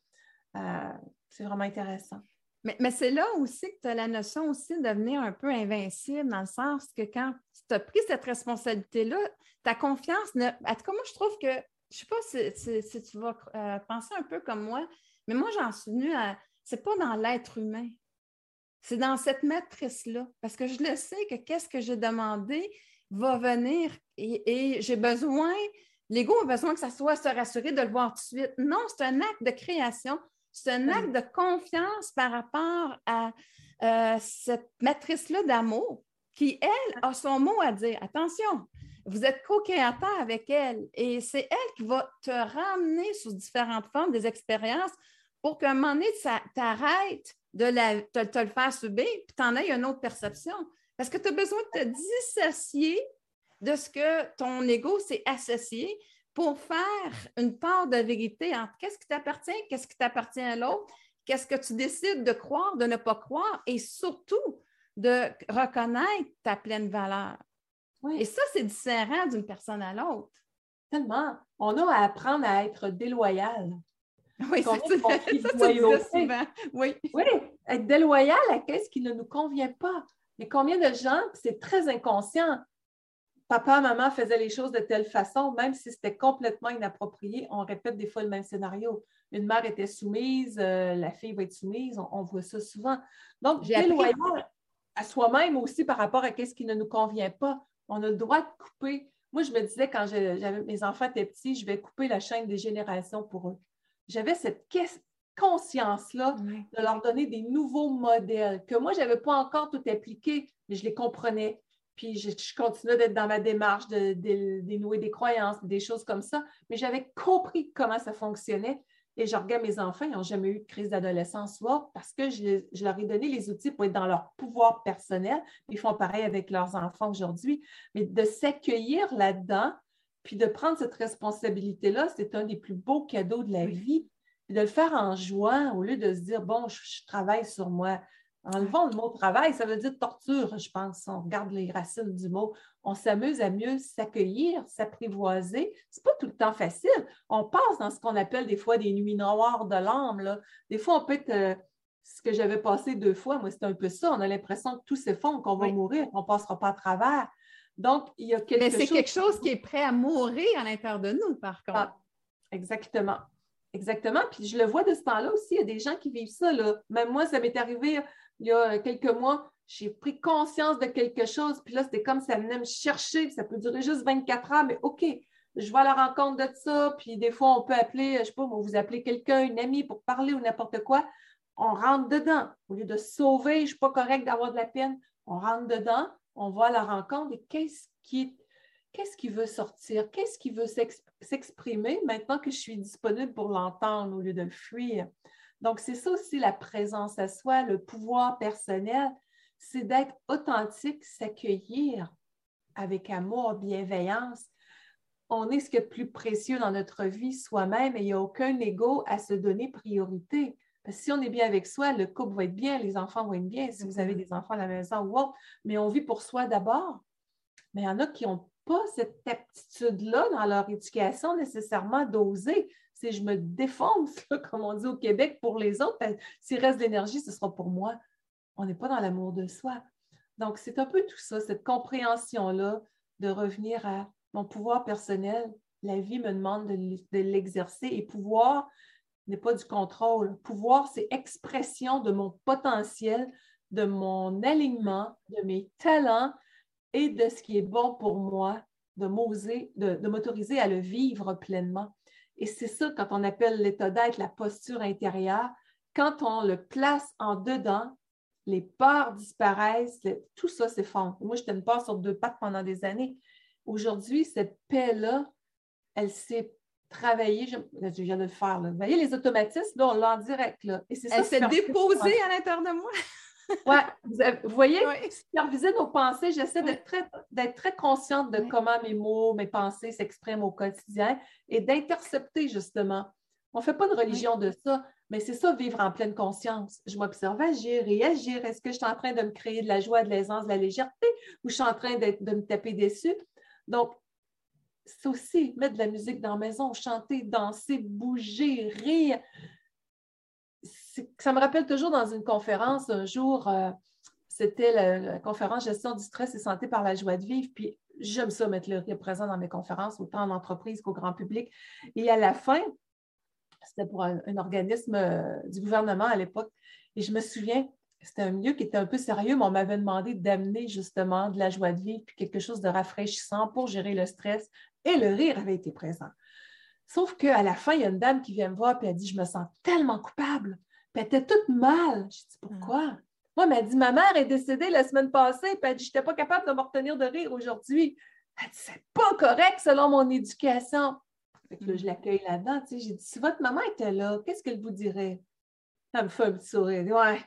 Euh, c'est vraiment intéressant. Mais, c'est là aussi que tu as la notion aussi de devenir un peu invincible, dans le sens que quand tu as pris cette responsabilité-là, ta confiance, ne... en tout cas, moi, je trouve que, je ne sais pas si, tu vas euh, penser un peu comme moi, mais moi, j'en suis venue à. C'est pas dans l'être humain. C'est dans cette matrice-là. Parce que je le sais que qu'est-ce que j'ai demandé va venir et, j'ai besoin. L'ego a besoin que ça soit se rassurer de le voir tout de suite. Non, c'est un acte de création. C'est un acte de confiance par rapport à euh, cette matrice-là d'amour qui, elle, a son mot à dire. Attention, vous êtes co-créateur avec elle et c'est elle qui va te ramener sous différentes formes des expériences pour qu'à un moment donné, tu arrêtes de te, le faire subir puis tu en aies une autre perception. Parce que tu as besoin de te dissocier de ce que ton ego s'est associé pour faire une part de vérité entre qu'est-ce qui t'appartient, qu'est-ce qui t'appartient à l'autre, qu'est-ce que tu décides de croire, de ne pas croire et surtout de reconnaître ta pleine valeur. Et ça, c'est différent d'une personne à l'autre. Tellement. On a à apprendre à être déloyal. Oui, c'est ça, Oui. oui, être déloyal à ce qui ne nous convient pas. Mais combien de gens, c'est très inconscient, papa, maman faisaient les choses de telle façon, même si c'était complètement inapproprié, on répète des fois le même scénario. Une mère était soumise, euh, la fille va être soumise, on, voit ça souvent. Donc, déloyal à soi-même aussi par rapport à ce qui ne nous convient pas. On a le droit de couper. Moi, je me disais quand j'avais mes enfants étaient petits, je vais couper la chaîne des générations pour eux j'avais cette conscience-là de leur donner des nouveaux modèles que moi, je n'avais pas encore tout appliqué, mais je les comprenais. Puis je, continuais d'être dans ma démarche de, dénouer des croyances, des choses comme ça, mais j'avais compris comment ça fonctionnait. Et je regarde mes enfants, ils n'ont jamais eu de crise d'adolescence parce que je, je, leur ai donné les outils pour être dans leur pouvoir personnel. Ils font pareil avec leurs enfants aujourd'hui. Mais de s'accueillir là-dedans, puis de prendre cette responsabilité-là, c'est un des plus beaux cadeaux de la vie. Puis de le faire en joie au lieu de se dire, bon, je, travaille sur moi. Enlevons le mot travail, ça veut dire torture, je pense. On regarde les racines du mot. On s'amuse à mieux s'accueillir, s'apprivoiser. C'est pas tout le temps facile. On passe dans ce qu'on appelle des fois des nuits noires de l'âme. Des fois, on peut être. Euh, ce que j'avais passé deux fois, moi, c'est un peu ça. On a l'impression que tout s'effondre, qu'on va mourir, qu'on ne passera pas à travers. Donc, il y a quelque Mais c'est quelque chose qui est prêt à mourir à l'intérieur de nous, par contre. Ah, exactement. Exactement. Puis je le vois de ce temps-là aussi. Il y a des gens qui vivent ça. Même moi, ça m'est arrivé il y a quelques mois. J'ai pris conscience de quelque chose. Puis là, c'était comme ça venait me chercher. Ça peut durer juste 24 heures, mais OK, je vais à la rencontre de ça. Puis des fois, on peut appeler, je ne sais pas, vous appelez quelqu'un, une amie pour parler ou n'importe quoi. On rentre dedans. Au lieu de sauver, je ne suis pas correct d'avoir de la peine. On rentre dedans on va à la rencontre et qu'est-ce qui, veut sortir, qu'est-ce qui veut s'exprimer maintenant que je suis disponible pour l'entendre au lieu de le fuir. Donc, c'est ça aussi la présence à soi, le pouvoir personnel, c'est d'être authentique, s'accueillir avec amour, bienveillance. On est ce le plus précieux dans notre vie, soi-même, et il n'y a aucun ego à se donner priorité. Parce que si on est bien avec soi, le couple va être bien, les enfants vont être bien, si vous avez des enfants à la maison ou autre, mais on vit pour soi d'abord. Mais il y en a qui n'ont pas cette aptitude-là dans leur éducation nécessairement d'oser. Si je me défonce, (laughs) comme on dit au Québec, pour les autres, s'il reste de l'énergie, ce sera pour moi. On n'est pas dans l'amour de soi. Donc, c'est un peu tout ça, cette compréhension-là de revenir à mon pouvoir personnel. La vie me demande de l'exercer et pouvoir n'est pas du contrôle. Pouvoir, c'est expression de mon potentiel, de mon alignement, de mes talents et de ce qui est bon pour moi, de m'oser, de, m'autoriser à le vivre pleinement. Et c'est ça, quand on appelle l'état d'être la posture intérieure, quand on le place en dedans, les peurs disparaissent, tout ça s'effondre. Moi, j'étais une peur sur deux pattes pendant des années. Aujourd'hui, cette paix-là, elle s'est travaillée. Je, viens de le faire. Vous voyez, les automatismes, là, on l'a en direct. Là. Et elle s'est déposée à l'intérieur de moi. (laughs) Oui, vous, voyez, superviser nos pensées, j'essaie d'être très, très, consciente de comment mes mots, mes pensées s'expriment au quotidien et d'intercepter justement. On ne fait pas de religion de ça, mais c'est ça, vivre en pleine conscience. Je m'observe agir, réagir. Est-ce que je suis en train de me créer de la joie, de l'aisance, de la légèreté ou je suis en train de, de me taper dessus? Donc, c'est aussi mettre de la musique dans la maison, chanter, danser, bouger, rire ça me rappelle toujours dans une conférence, un jour, euh, c'était la, conférence Gestion du stress et santé par la joie de vivre. Puis j'aime ça mettre le rire présent dans mes conférences, autant en entreprise qu'au grand public. Et à la fin, c'était pour un, organisme euh, du gouvernement à l'époque. Et je me souviens, c'était un milieu qui était un peu sérieux, mais on m'avait demandé d'amener justement de la joie de vivre, puis quelque chose de rafraîchissant pour gérer le stress. Et le rire avait été présent. Sauf qu'à la fin, il y a une dame qui vient me voir et elle dit Je me sens tellement coupable. Puis elle était toute mal. Je dis Pourquoi? Mm. Moi, elle m'a dit Ma mère est décédée la semaine passée, puis elle dit Je n'étais pas capable de me retenir de rire aujourd'hui. Elle dit C'est pas correct selon mon éducation. Fait que là, je mm. l'accueille là-dedans. J'ai dit Si votre maman était là, qu'est-ce qu'elle vous dirait Elle me fait un petit sourire. Ouais,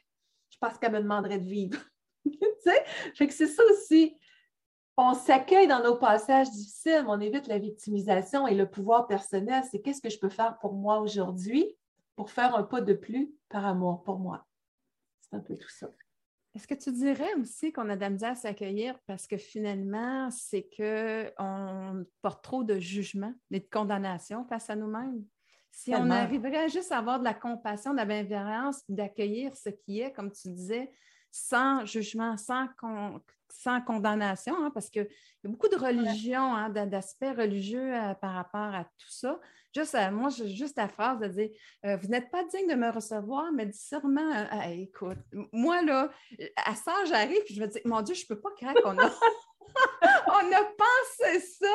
je pense qu'elle me demanderait de vivre. (laughs) tu sais Fait que c'est ça aussi on s'accueille dans nos passages difficiles, mais on évite la victimisation et le pouvoir personnel. C'est qu'est-ce que je peux faire pour moi aujourd'hui pour faire un pas de plus par amour pour moi? C'est un peu tout ça. Est-ce que tu dirais aussi qu'on a de la misère à s'accueillir parce que finalement, c'est qu'on porte trop de jugement et de condamnation face à nous-mêmes? Si on arriverait juste à avoir de la compassion, de la bienveillance, d'accueillir ce qui est, comme tu disais, sans jugement, sans, sans condamnation, hein, parce qu'il y a beaucoup de religions, hein, d'aspects religieux euh, par rapport à tout ça. Juste, euh, moi, juste la phrase de dire euh, Vous n'êtes pas digne de me recevoir, mais dis sûrement, écoute, moi, là, à ça, j'arrive, puis je me dis Mon Dieu, je ne peux pas croire qu'on a. (laughs) on a pensé ça.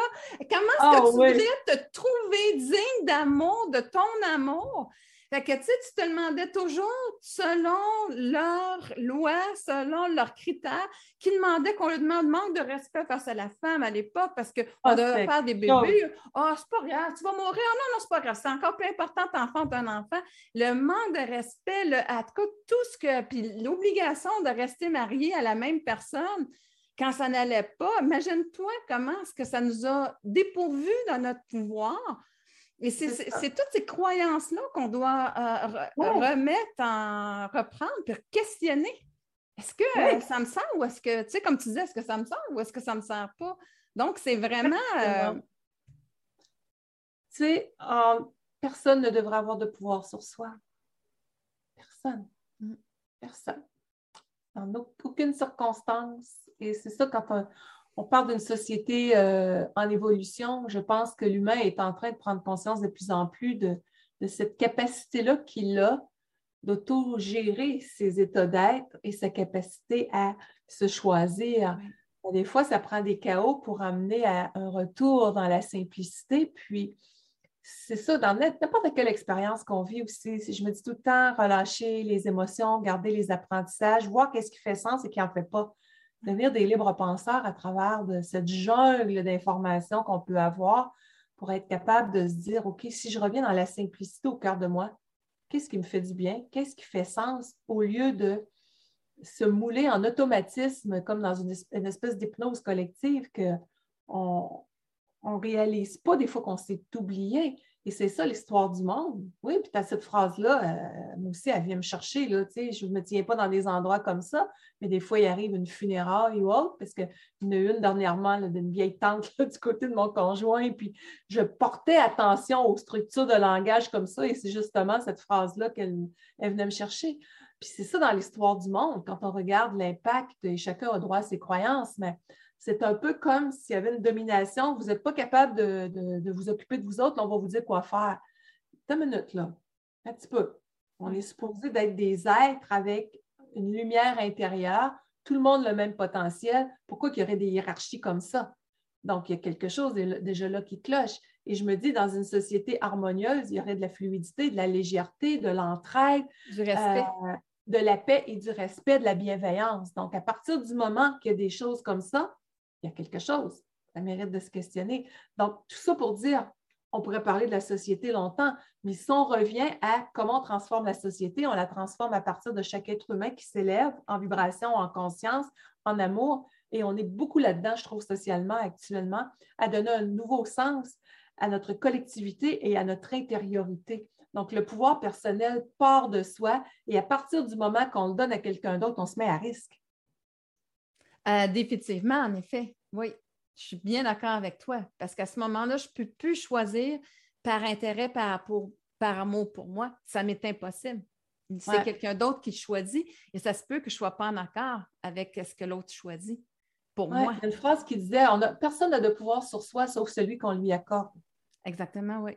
Comment est-ce que ah tu voudrais te trouver digne d'amour, de ton amour? Fait que, tu sais, tu te demandais toujours, selon leurs lois, selon leurs critères, qui demandaient qu'on lui demande manque de respect face à la femme à l'époque parce qu'on ah, devait faire des bébés. Ah, oh, c'est pas grave, tu vas mourir. Oh, non, non, c'est pas grave. C'est encore plus important d'enfant un enfant. Le manque de respect, le, en tout cas, tout ce que. Puis l'obligation de rester marié à la même personne quand ça n'allait pas, imagine-toi comment est-ce que ça nous a dépourvu dans notre pouvoir et c'est toutes ces croyances-là qu'on doit euh, remettre en reprendre, puis questionner. Est-ce que euh, ça me sert ou est-ce que, tu sais, comme tu disais, est-ce que ça me sert ou est-ce que ça ne me sert pas? Donc, c'est vraiment. Euh, tu sais, personne ne devrait avoir de pouvoir sur soi. Personne. Mm. Personne. Dans aucune circonstance. Et c'est ça quand on, on parle d'une société euh, en évolution. Je pense que l'humain est en train de prendre conscience de plus en plus de, cette capacité-là qu'il a d'auto-gérer ses états d'être et sa capacité à se choisir. Des fois, ça prend des chaos pour amener à un retour dans la simplicité. Puis, c'est ça, dans n'importe quelle expérience qu'on vit aussi. Si je me dis tout le temps, relâcher les émotions, garder les apprentissages, voir qu'est-ce qui fait sens et qui n'en fait pas devenir des libres penseurs à travers cette jungle d'informations qu'on peut avoir pour être capable de se dire, OK, si je reviens dans la simplicité au cœur de moi, qu'est-ce qui me fait du bien? Qu'est-ce qui fait sens? Au lieu de se mouler en automatisme comme dans une, espèce d'hypnose collective qu'on ne réalise pas des fois qu'on s'est oublié. Et c'est ça l'histoire du monde. Oui, puis tu as cette phrase-là, euh, moi aussi, elle vient me chercher. Là, je ne me tiens pas dans des endroits comme ça, mais des fois, il arrive une funéraille ou autre, parce qu'il y en a une dernièrement d'une vieille tante du côté de mon conjoint, puis je portais attention aux structures de langage comme ça, et c'est justement cette phrase-là qu'elle venait me chercher. Puis c'est ça dans l'histoire du monde, quand on regarde l'impact, et chacun a droit à ses croyances, mais c'est un peu comme s'il y avait une domination, vous n'êtes pas capable de, vous occuper de vous autres, on va vous dire quoi faire. Deux minutes, là. Un petit peu. On est supposé d'être des êtres avec une lumière intérieure, tout le monde a le même potentiel. Pourquoi il y aurait des hiérarchies comme ça? Donc, il y a quelque chose déjà là qui cloche. Et je me dis, dans une société harmonieuse, il y aurait de la fluidité, de la légèreté, de l'entraide, du respect. Euh, de la paix et du respect, de la bienveillance. Donc, à partir du moment qu'il y a des choses comme ça, il y a quelque chose. Ça mérite de se questionner. Donc, tout ça pour dire, on pourrait parler de la société longtemps, mais si on revient à comment on transforme la société, on la transforme à partir de chaque être humain qui s'élève en vibration, en conscience, en amour. Et on est beaucoup là-dedans, je trouve, socialement, actuellement, à donner un nouveau sens à notre collectivité et à notre intériorité. Donc, le pouvoir personnel part de soi et à partir du moment qu'on le donne à quelqu'un d'autre, on se met à risque. Euh, définitivement, en effet. Oui, je suis bien d'accord avec toi parce qu'à ce moment-là, je ne peux plus choisir par intérêt, par, par amour pour moi. Ça m'est impossible. C'est quelqu'un d'autre qui choisit et ça se peut que je ne sois pas en accord avec ce que l'autre choisit pour moi. Il y a une phrase qui disait Personne n'a de pouvoir sur soi sauf celui qu'on lui accorde. Exactement, oui.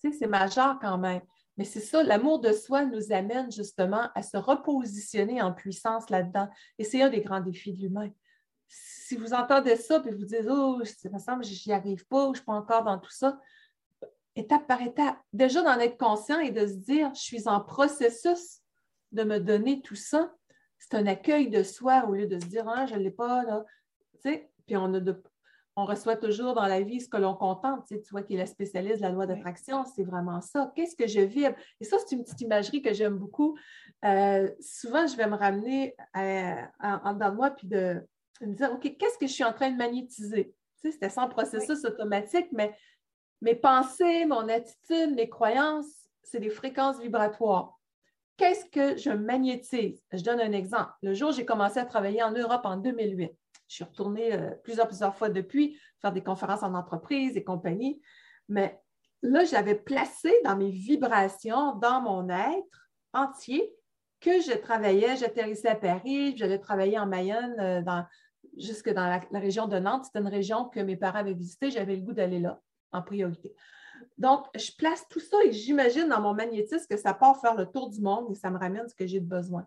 Tu sais, c'est majeur quand même. Mais c'est ça, l'amour de soi nous amène justement à se repositionner en puissance là-dedans. Et c'est un des grands défis de l'humain. Si vous entendez ça, puis vous dites, oh, ça me semble, j'y arrive pas, je ne suis pas encore dans tout ça, étape par étape, déjà d'en être conscient et de se dire, je suis en processus de me donner tout ça, c'est un accueil de soi au lieu de se dire, ah, je ne l'ai pas, là. Tu sais, puis on a de on reçoit toujours dans la vie ce que l'on contente. Tu, vois, qui est la spécialiste de la loi d'attraction, c'est vraiment ça. Qu'est-ce que je vis? Et ça, c'est une petite imagerie que j'aime beaucoup. Euh, souvent, je vais me ramener en dedans de moi puis de, me dire, OK, qu'est-ce que je suis en train de magnétiser? Tu sais, c'était sans processus automatique, mais mes pensées, mon attitude, mes croyances, c'est des fréquences vibratoires. Qu'est-ce que je magnétise? Je donne un exemple. Le jour où j'ai commencé à travailler en Europe en 2008, je suis retournée euh, plusieurs, plusieurs fois depuis, faire des conférences en entreprise et compagnie. Mais là, j'avais placé dans mes vibrations, dans mon être entier, que je travaillais, j'atterrissais à Paris, j'allais travailler en Mayenne, euh, jusque dans la, la région de Nantes. C'était une région que mes parents avaient visitée, j'avais le goût d'aller là en priorité. Donc, je place tout ça et j'imagine dans mon magnétisme que ça part faire le tour du monde et ça me ramène ce que j'ai de besoin.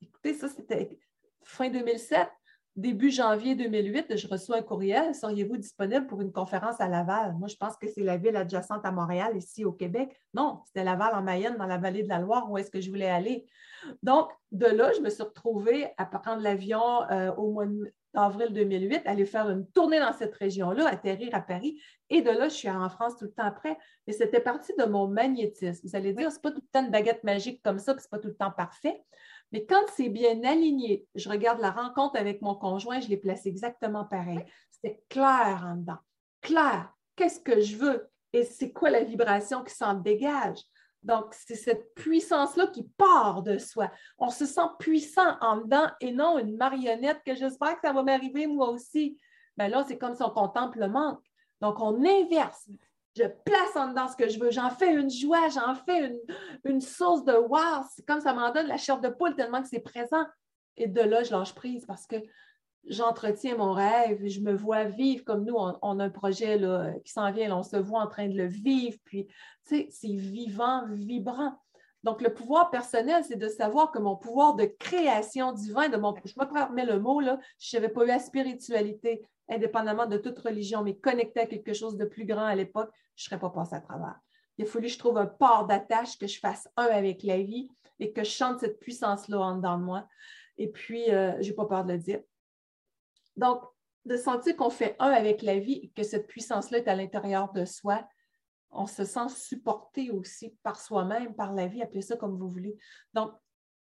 Écoutez, ça, c'était fin 2007 début janvier 2008, je reçois un courriel. Seriez-vous disponible pour une conférence à Laval? Moi, je pense que c'est la ville adjacente à Montréal, ici au Québec. Non, c'était Laval en Mayenne, dans la vallée de la Loire, où est-ce que je voulais aller. Donc, de là, je me suis retrouvée à prendre l'avion euh, au mois d'avril 2008, aller faire une tournée dans cette région-là, atterrir à Paris. Et de là, je suis en France tout le temps après. Mais c'était parti de mon magnétisme. Vous allez dire, ce n'est pas tout le temps une baguette magique comme ça, puis ce n'est pas tout le temps parfait. Mais quand c'est bien aligné, je regarde la rencontre avec mon conjoint, je l'ai placé exactement pareil. C'était clair en dedans. Clair. Qu'est-ce que je veux? Et c'est quoi la vibration qui s'en dégage? Donc, c'est cette puissance-là qui part de soi. On se sent puissant en dedans et non une marionnette que j'espère que ça va m'arriver moi aussi. Bien là, c'est comme si on contemple le manque. Donc, on inverse je place en dedans ce que je veux. J'en fais une joie, j'en fais une, source de wow. C'est comme ça m'en donne la chair de poule tellement que c'est présent. Et de là, je lâche prise parce que j'entretiens mon rêve, je me vois vivre comme nous, on, a un projet qui s'en vient, on se voit en train de le vivre, puis tu sais, c'est vivant, vibrant. Donc, le pouvoir personnel, c'est de savoir que mon pouvoir de création divin, de mon, je me permets le mot, là, je n'avais pas eu la spiritualité, indépendamment de toute religion, mais connecté à quelque chose de plus grand à l'époque, je ne serais pas passé à travers. Il a fallu que je trouve un port d'attache, que je fasse un avec la vie et que je chante cette puissance-là en dedans de moi. Et puis, euh, je n'ai pas peur de le dire. Donc, de sentir qu'on fait un avec la vie et que cette puissance-là est à l'intérieur de soi, on se sent supporté aussi par soi-même, par la vie, appelez ça comme vous voulez. Donc,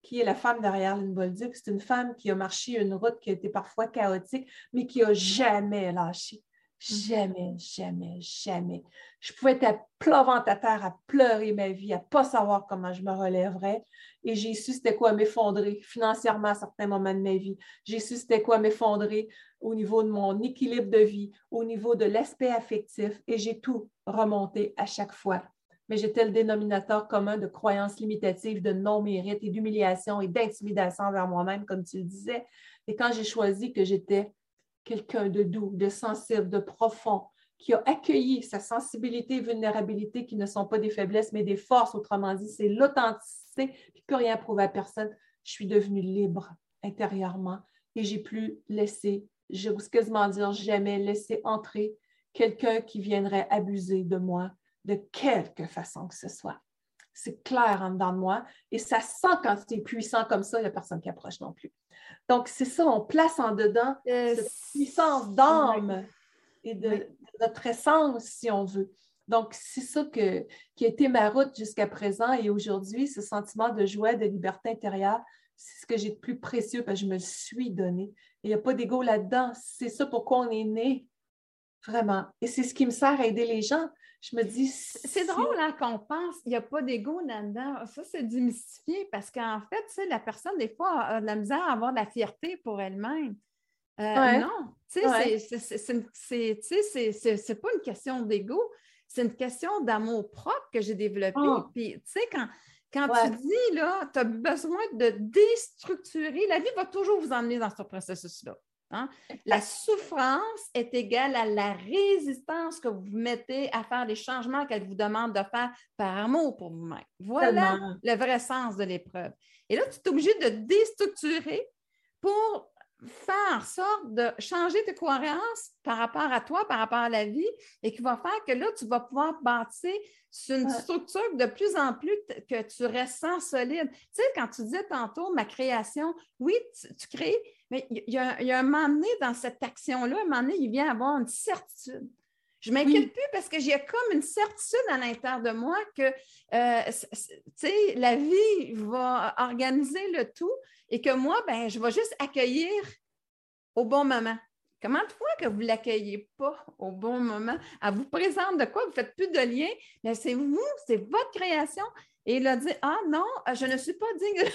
qui est la femme derrière Lynn Bolduc. C'est une femme qui a marché une route qui a été parfois chaotique, mais qui n'a jamais lâché. Jamais, jamais, jamais. Je pouvais être à à terre, à pleurer ma vie, à ne pas savoir comment je me relèverais. Et j'ai su c'était quoi m'effondrer financièrement à certains moments de ma vie. J'ai su c'était quoi m'effondrer au niveau de mon équilibre de vie, au niveau de l'aspect affectif. Et j'ai tout remonté à chaque fois. Mais j'étais le dénominateur commun de croyances limitatives, de non-mérite et d'humiliation et d'intimidation envers moi-même, comme tu le disais. Et quand j'ai choisi que j'étais quelqu'un de doux, de sensible, de profond, qui a accueilli sa sensibilité et vulnérabilité qui ne sont pas des faiblesses, mais des forces, autrement dit, c'est l'authenticité, puis plus rien prouve à personne. Je suis devenue libre intérieurement et j'ai plus laissé, j'ose quasiment dire jamais laisser entrer quelqu'un qui viendrait abuser de moi de quelque façon que ce soit. C'est clair en dedans de moi et ça sent quand c'est puissant comme ça, il n'y a personne qui approche non plus. Donc, c'est ça, on place en dedans euh, cette puissance d'âme et de, notre essence, si on veut. Donc, c'est ça que, qui a été ma route jusqu'à présent et aujourd'hui, ce sentiment de joie, de liberté intérieure, c'est ce que j'ai de plus précieux parce que je me le suis donné. Il n'y a pas d'ego là-dedans. C'est ça pourquoi on est né, vraiment. Et c'est ce qui me sert à aider les gens. Je me dis. C'est drôle hein, qu'on pense qu'il n'y a pas d'ego là-dedans. Ça, c'est démystifié parce qu'en fait, tu sais, la personne, des fois, a de la misère à avoir de la fierté pour elle-même. Euh, non, tu sais, c'est pas une question d'ego, c'est une question d'amour propre que j'ai développé. Oh. Puis, tu sais, quand, quand tu dis, là, tu as besoin de déstructurer, la vie va toujours vous emmener dans ce processus-là. Hein? La souffrance est égale à la résistance que vous mettez à faire les changements qu'elle vous demande de faire par amour pour vous-même. Voilà le vrai sens de l'épreuve. Et là, tu es obligé de déstructurer pour faire en sorte de changer tes croyances par rapport à toi, par rapport à la vie, et qui va faire que là, tu vas pouvoir bâtir sur une structure de plus en plus que tu ressens solide. Tu sais, quand tu disais tantôt ma création, oui, tu, crées, mais il y, a, un moment donné dans cette action-là, un moment donné, il vient avoir une certitude. Je ne m'inquiète plus parce que j'ai comme une certitude à l'intérieur de moi que euh, la vie va organiser le tout et que moi, ben, je vais juste accueillir au bon moment. Comment de fois que vous ne l'accueillez pas au bon moment? Elle vous présente de quoi? Vous ne faites plus de lien, mais c'est vous, c'est votre création. Et il a dit Ah non, je ne suis pas digne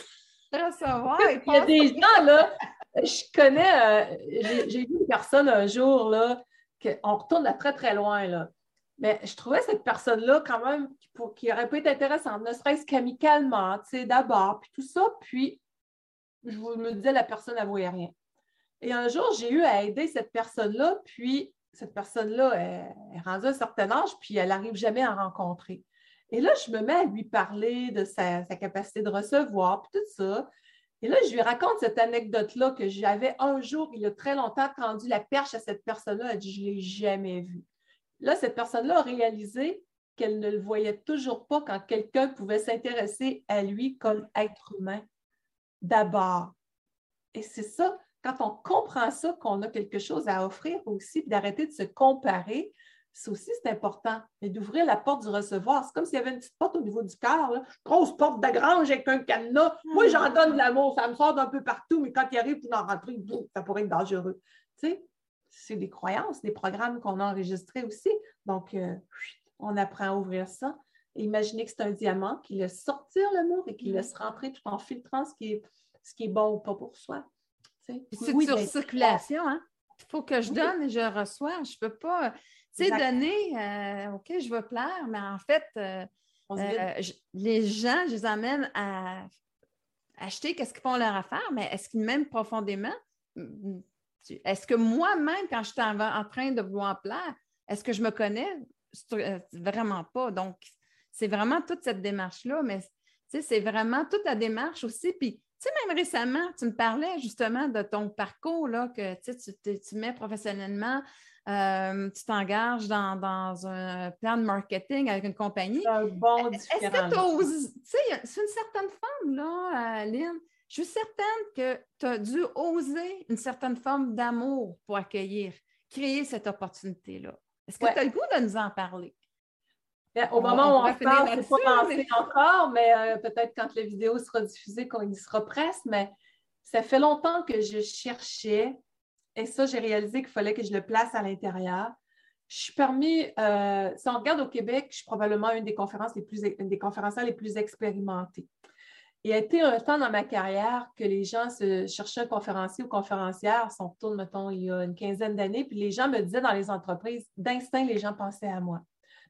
recevoir. il y a des gens, là, je connais, euh, j'ai vu une personne un jour, là, on retourne à très, très loin, là. Mais je trouvais cette personne-là quand même qui, aurait pu être intéressante, ne serait-ce qu'amicalement, tu sais, d'abord, puis tout ça. Puis, je me disais, la personne n'avouait rien. Et un jour, j'ai eu à aider cette personne-là, puis cette personne-là est, rendue à un certain âge, puis elle n'arrive jamais à rencontrer. Et là, je me mets à lui parler de sa, capacité de recevoir, puis tout ça. Et là, je lui raconte cette anecdote-là que j'avais un jour, il y a très longtemps, tendu la perche à cette personne-là. Elle dit Je ne l'ai jamais vue. Là, cette personne-là a réalisé qu'elle ne le voyait toujours pas quand quelqu'un pouvait s'intéresser à lui comme être humain d'abord. Et c'est ça, quand on comprend ça, qu'on a quelque chose à offrir aussi, d'arrêter de se comparer, ça aussi, c'est important. Mais d'ouvrir la porte du recevoir. C'est comme s'il y avait une petite porte au niveau du cœur, grosse porte de grange avec un cadenas. Moi, j'en donne de l'amour. Ça me sort d'un peu partout, mais quand il arrive pour en rentrer, ça pourrait être dangereux. Tu sais, c'est des croyances, des programmes qu'on a enregistrés aussi. Donc, euh, on apprend à ouvrir ça. imaginez que c'est un diamant qui laisse sortir l'amour et qui laisse rentrer tout en filtrant ce qui est, ce qui est bon ou pas pour soi. C'est oui, sur circulation, hein? Il faut que je donne et je reçois. Je ne peux pas sais, donner, euh, OK, je veux plaire, mais en fait, euh, euh, les gens, je les amène à acheter qu'est-ce qu'ils font leur affaire, mais est-ce qu'ils m'aiment profondément? Est-ce que moi-même, quand je suis en, train de vouloir plaire, est-ce que je me connais? Vraiment pas. Donc, c'est vraiment toute cette démarche-là, mais c'est vraiment toute la démarche aussi. Puis, tu sais, même récemment, tu me parlais justement de ton parcours, là, que tu, tu mets professionnellement euh, tu t'engages dans, un plan de marketing avec une compagnie. Un bon Est-ce que tu oses, tu sais, c'est une certaine forme, là, Lynn. Je suis certaine que tu as dû oser une certaine forme d'amour pour accueillir, créer cette opportunité-là. Est-ce que tu as le goût de nous en parler? au moment où on, parle, c'est pas encore, mais euh, peut-être quand la vidéo sera diffusée, qu'on y sera presque, mais ça fait longtemps que je cherchais et ça, j'ai réalisé qu'il fallait que je le place à l'intérieur. je suis parmi, euh, si on regarde au Québec, je suis probablement une des conférences les plus, des conférencières les plus expérimentées. Il y a été un temps dans ma carrière que les gens se cherchaient un conférencier ou conférencière, son retourne, mettons, il y a une quinzaine d'années, puis les gens me disaient dans les entreprises, d'instinct, les gens pensaient à moi.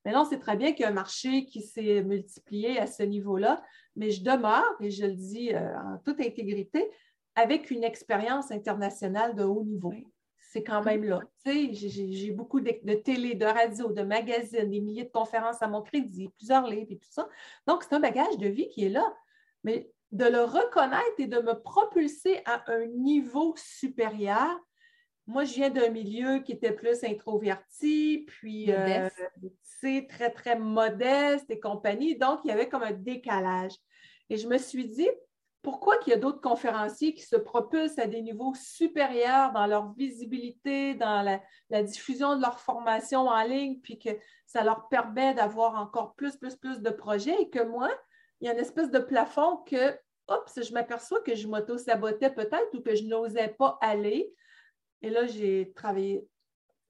Maintenant, c'est très bien qu'il y a un marché qui s'est multiplié à ce niveau-là, mais je demeure, et je le dis euh, en toute intégrité, avec une expérience internationale de haut niveau. C'est quand même là. J'ai beaucoup de, de, télé, de radio, de magazines, des milliers de conférences à mon crédit, plusieurs livres et tout ça. Donc, c'est un bagage de vie qui est là. Mais de le reconnaître et de me propulser à un niveau supérieur, moi, je viens d'un milieu qui était plus introverti, puis euh, très, très modeste et compagnie. Donc, il y avait comme un décalage. Et je me suis dit, pourquoi qu'il y a d'autres conférenciers qui se propulsent à des niveaux supérieurs dans leur visibilité, dans la, diffusion de leur formation en ligne, puis que ça leur permet d'avoir encore plus, plus, plus de projets et que moi, il y a une espèce de plafond que, oups, je m'aperçois que je m'auto-sabotais peut-être ou que je n'osais pas aller. Et là, j'ai travaillé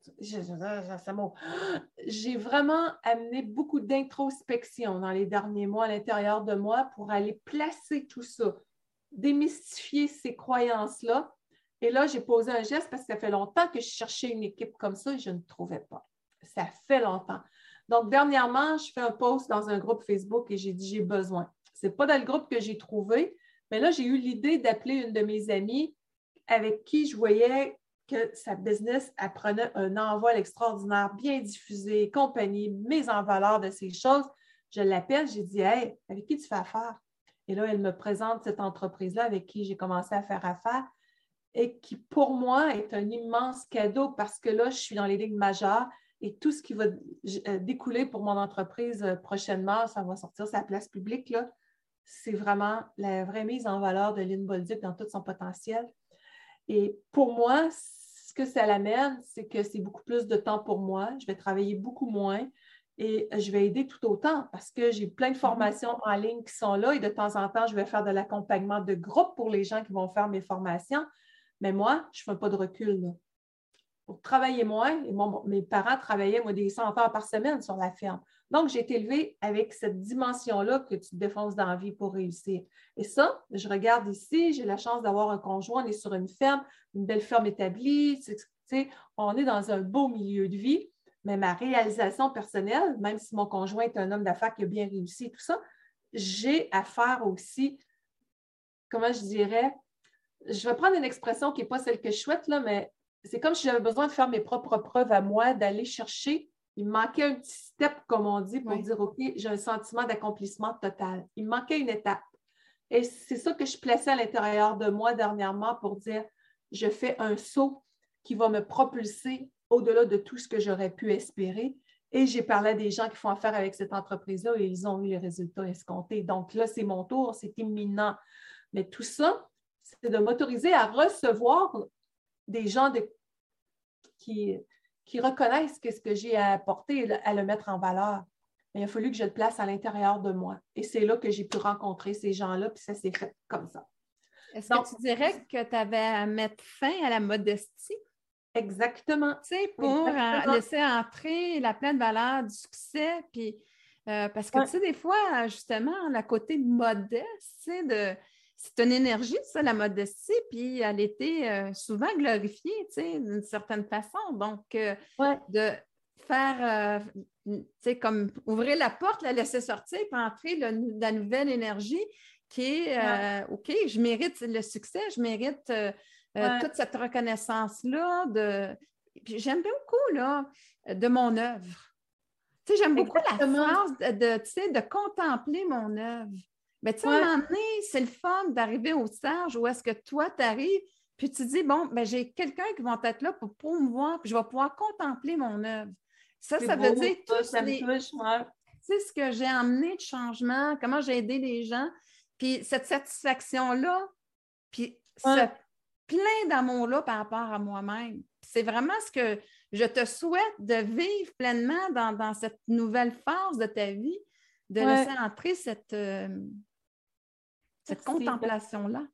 (gasps) j'ai vraiment amené beaucoup d'introspection dans les derniers mois à l'intérieur de moi pour aller placer tout ça, démystifier ces croyances-là. Et là, j'ai posé un geste parce que ça fait longtemps que je cherchais une équipe comme ça et je ne trouvais pas. Ça fait longtemps. Donc, dernièrement, je fais un post dans un groupe Facebook et j'ai dit j'ai besoin. Ce n'est pas dans le groupe que j'ai trouvé, mais là, j'ai eu l'idée d'appeler une de mes amies avec qui je voyais que sa business apprenait un envol extraordinaire, bien diffusé, compagnie, mise en valeur de ces choses. Je l'appelle, j'ai dit Hey, avec qui tu fais affaire? Et là, elle me présente cette entreprise-là avec qui j'ai commencé à faire affaire et qui, pour moi, est un immense cadeau parce que là, je suis dans les ligues majeures et tout ce qui va euh, découler pour mon entreprise euh, prochainement, ça va sortir la place publique. C'est vraiment la vraie mise en valeur de Lynn Bolduc dans tout son potentiel. Et pour moi, ce que ça l'amène, c'est que c'est beaucoup plus de temps pour moi. Je vais travailler beaucoup moins et je vais aider tout autant parce que j'ai plein de formations en ligne qui sont là et de temps en temps, je vais faire de l'accompagnement de groupe pour les gens qui vont faire mes formations. Mais moi, je ne fais pas de recul. Travailler moins, et mes parents travaillaient, moi, des 100 heures par semaine sur la ferme. Donc, j'ai été élevée avec cette dimension-là que tu te défonces dans la vie pour réussir. Et ça, je regarde ici, j'ai la chance d'avoir un conjoint, on est sur une ferme, une belle ferme établie, on est dans un beau milieu de vie, mais ma réalisation personnelle, même si mon conjoint est un homme d'affaires qui a bien réussi, tout ça, j'ai à faire aussi, comment je dirais, je vais prendre une expression qui n'est pas celle que je souhaite, là, mais c'est comme si j'avais besoin de faire mes propres preuves à moi, d'aller chercher il me manquait un petit step, comme on dit, pour dire OK, j'ai un sentiment d'accomplissement total. Il me manquait une étape. Et c'est ça que je plaçais à l'intérieur de moi dernièrement pour dire je fais un saut qui va me propulser au-delà de tout ce que j'aurais pu espérer. Et j'ai parlé à des gens qui font affaire avec cette entreprise-là et ils ont eu les résultats escomptés. Donc là, c'est mon tour, c'est imminent. Mais tout ça, c'est de m'autoriser à recevoir des gens de, qui, qui reconnaissent ce que j'ai à apporter à le mettre en valeur. Mais il a fallu que je le place à l'intérieur de moi. Et c'est là que j'ai pu rencontrer ces gens-là, puis ça s'est fait comme ça. Est-ce que tu dirais que tu avais à mettre fin à la modestie? Exactement. Tu sais, pour laisser entrer la pleine valeur du succès, puis euh, parce que, tu sais, des fois, justement, le côté modeste, tu sais, de c'est une énergie, ça, la modestie, puis elle était euh, souvent glorifiée, tu sais, d'une certaine façon. Donc, euh, de faire, euh, tu sais, comme ouvrir la porte, la laisser sortir, puis entrer la nouvelle énergie qui est, OK, je mérite le succès, je mérite toute cette reconnaissance-là. De... Puis j'aime beaucoup, là, de mon œuvre. Tu sais, j'aime beaucoup la phrase de, de contempler mon œuvre. Mais tu sais, à un moment donné, c'est le fun d'arriver au stage où est-ce que toi, tu arrives, puis tu dis, bon, ben, j'ai quelqu'un qui va être là pour promouvoir, puis je vais pouvoir contempler mon œuvre. Ça, ça veut dire tout ça les... Tu sais, ce que j'ai amené de changement, comment j'ai aidé les gens, puis cette satisfaction-là, puis ce plein d'amour-là par rapport à moi-même. C'est vraiment ce que je te souhaite de vivre pleinement dans, cette nouvelle phase de ta vie, de laisser entrer cette, euh, cette contemplation-là.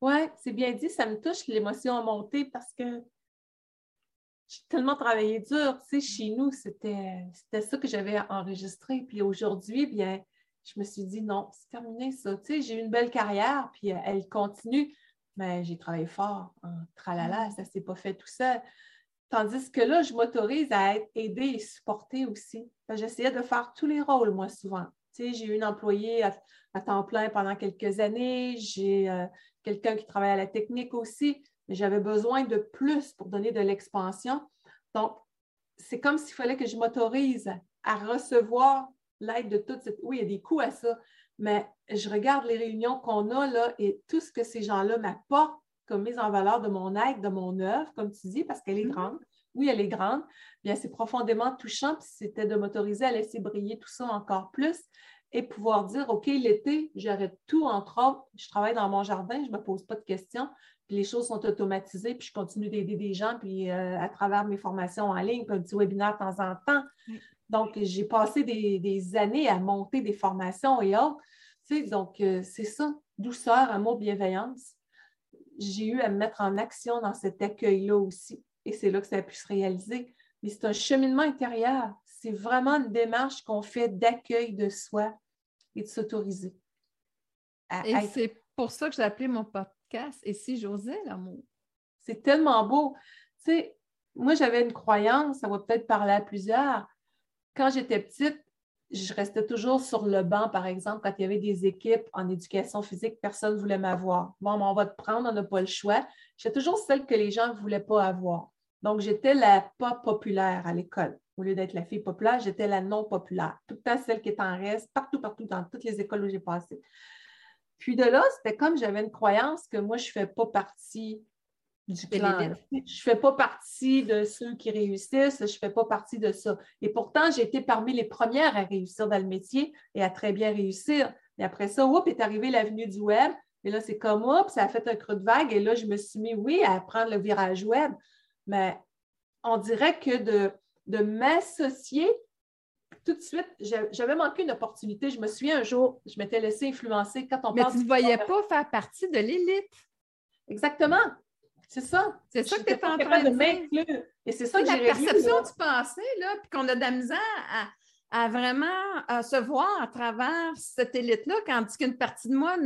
Oui, c'est bien dit, ça me touche l'émotion à monter parce que j'ai tellement travaillé dur. Tu sais, chez nous, c'était ça que j'avais enregistré. Puis aujourd'hui, bien, je me suis dit non, c'est terminé ça. Tu sais, j'ai eu une belle carrière, puis elle continue, mais j'ai travaillé fort. Hein, tralala, mm. ça ne s'est pas fait tout seul. Tandis que là, je m'autorise à être aidée et supportée aussi. J'essayais de faire tous les rôles, moi, souvent. J'ai eu une employée à, temps plein pendant quelques années. J'ai euh, quelqu'un qui travaille à la technique aussi mais j'avais besoin de plus pour donner de l'expansion. Donc, c'est comme s'il fallait que je m'autorise à recevoir l'aide de toute cette... Oui, il y a des coûts à ça, mais je regarde les réunions qu'on a là et tout ce que ces gens-là m'apportent comme mise en valeur de mon aide, de mon œuvre, comme tu dis, parce qu'elle est mm-hmm. grande. Oui, elle est grande. Bien, c'est profondément touchant, puis c'était de m'autoriser à laisser briller tout ça encore plus et pouvoir dire, OK, l'été, j'arrête tout, entre autres, je travaille dans mon jardin, je ne me pose pas de questions, les choses sont automatisées, puis je continue d'aider des gens, puis euh, à travers mes formations en ligne, puis un petit webinaire de temps en temps. Donc, j'ai passé des, années à monter des formations et autres. donc, euh, c'est ça, douceur, amour, bienveillance. J'ai eu à me mettre en action dans cet accueil-là aussi. Et c'est là que ça a pu se réaliser. Mais c'est un cheminement intérieur. C'est vraiment une démarche qu'on fait d'accueil de soi et de s'autoriser. Et c'est pour ça que j'ai appelé mon papa et si j'osais l'amour. C'est tellement beau. Tu sais, moi, j'avais une croyance, ça va peut-être parler à plusieurs. Quand j'étais petite, je restais toujours sur le banc, par exemple, quand il y avait des équipes en éducation physique, personne ne voulait m'avoir. Bon, on va te prendre, on n'a pas le choix. J'étais toujours celle que les gens ne voulaient pas avoir. Donc, j'étais la pas populaire à l'école. Au lieu d'être la fille populaire, j'étais la non populaire. Tout le temps celle qui est en reste, partout, partout, dans toutes les écoles où j'ai passé. Puis de là, c'était comme j'avais une croyance que moi, je ne fais pas partie du clan. Je ne fais pas partie de ceux qui réussissent, je ne fais pas partie de ça. Et pourtant, j'ai été parmi les premières à réussir dans le métier et à très bien réussir. Et après ça, oups, est arrivé l'avenue du web. Et là, c'est comme, oups, ça a fait un creux de vague. Et là, je me suis mis, oui, à prendre le virage web. Mais on dirait que de, de m'associer tout de suite, j'avais manqué une opportunité. Je me souviens un jour, je m'étais laissée influencer quand on Mais tu ne voyais pas faire partie de l'élite. Exactement. C'est ça. C'est ça que tu es en train de dire. Et c'est ça que La perception du passé, là, puis qu'on a de la misère à, vraiment se voir à travers cette élite-là, tandis qu'une partie de moi,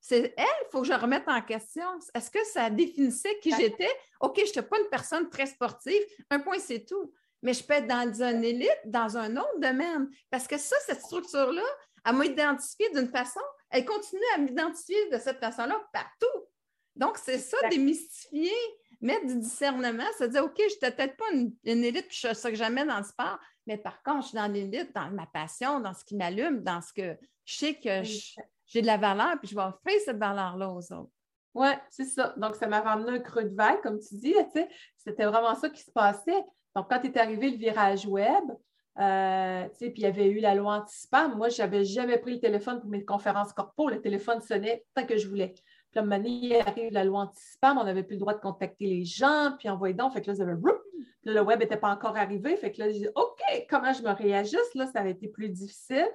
c'est elle, il faut que je remette en question. Est-ce que ça définissait qui j'étais? OK, je n'étais pas une personne très sportive. Un point, c'est tout mais je peux être dans une élite, dans un autre domaine. Parce que ça, cette structure-là, elle m'a identifiée d'une façon, elle continue à m'identifier de cette façon-là partout. Donc, c'est ça, démystifier, mettre du discernement, se dire, OK, je n'étais peut-être pas une, élite, puis je suis ça que jamais dans le sport, mais par contre, je suis dans l'élite, dans ma passion, dans ce qui m'allume, dans ce que je sais que j'ai de la valeur, puis je vais offrir cette valeur-là aux autres. Oui, c'est ça. Donc, ça m'a ramené un creux de vague, comme tu dis. C'était vraiment ça qui se passait. Donc, quand est arrivé le virage web, euh, puis il y avait eu la loi anti-spam, moi, je n'avais jamais pris le téléphone pour mes conférences corpo. Le téléphone sonnait tant que je voulais. Puis, à arrive la loi anti-spam, on n'avait plus le droit de contacter les gens, puis envoyer donc. Fait que là, le web n'était pas encore arrivé. Fait que là, je dis OK, comment je me réajuste? Là, ça avait été plus difficile.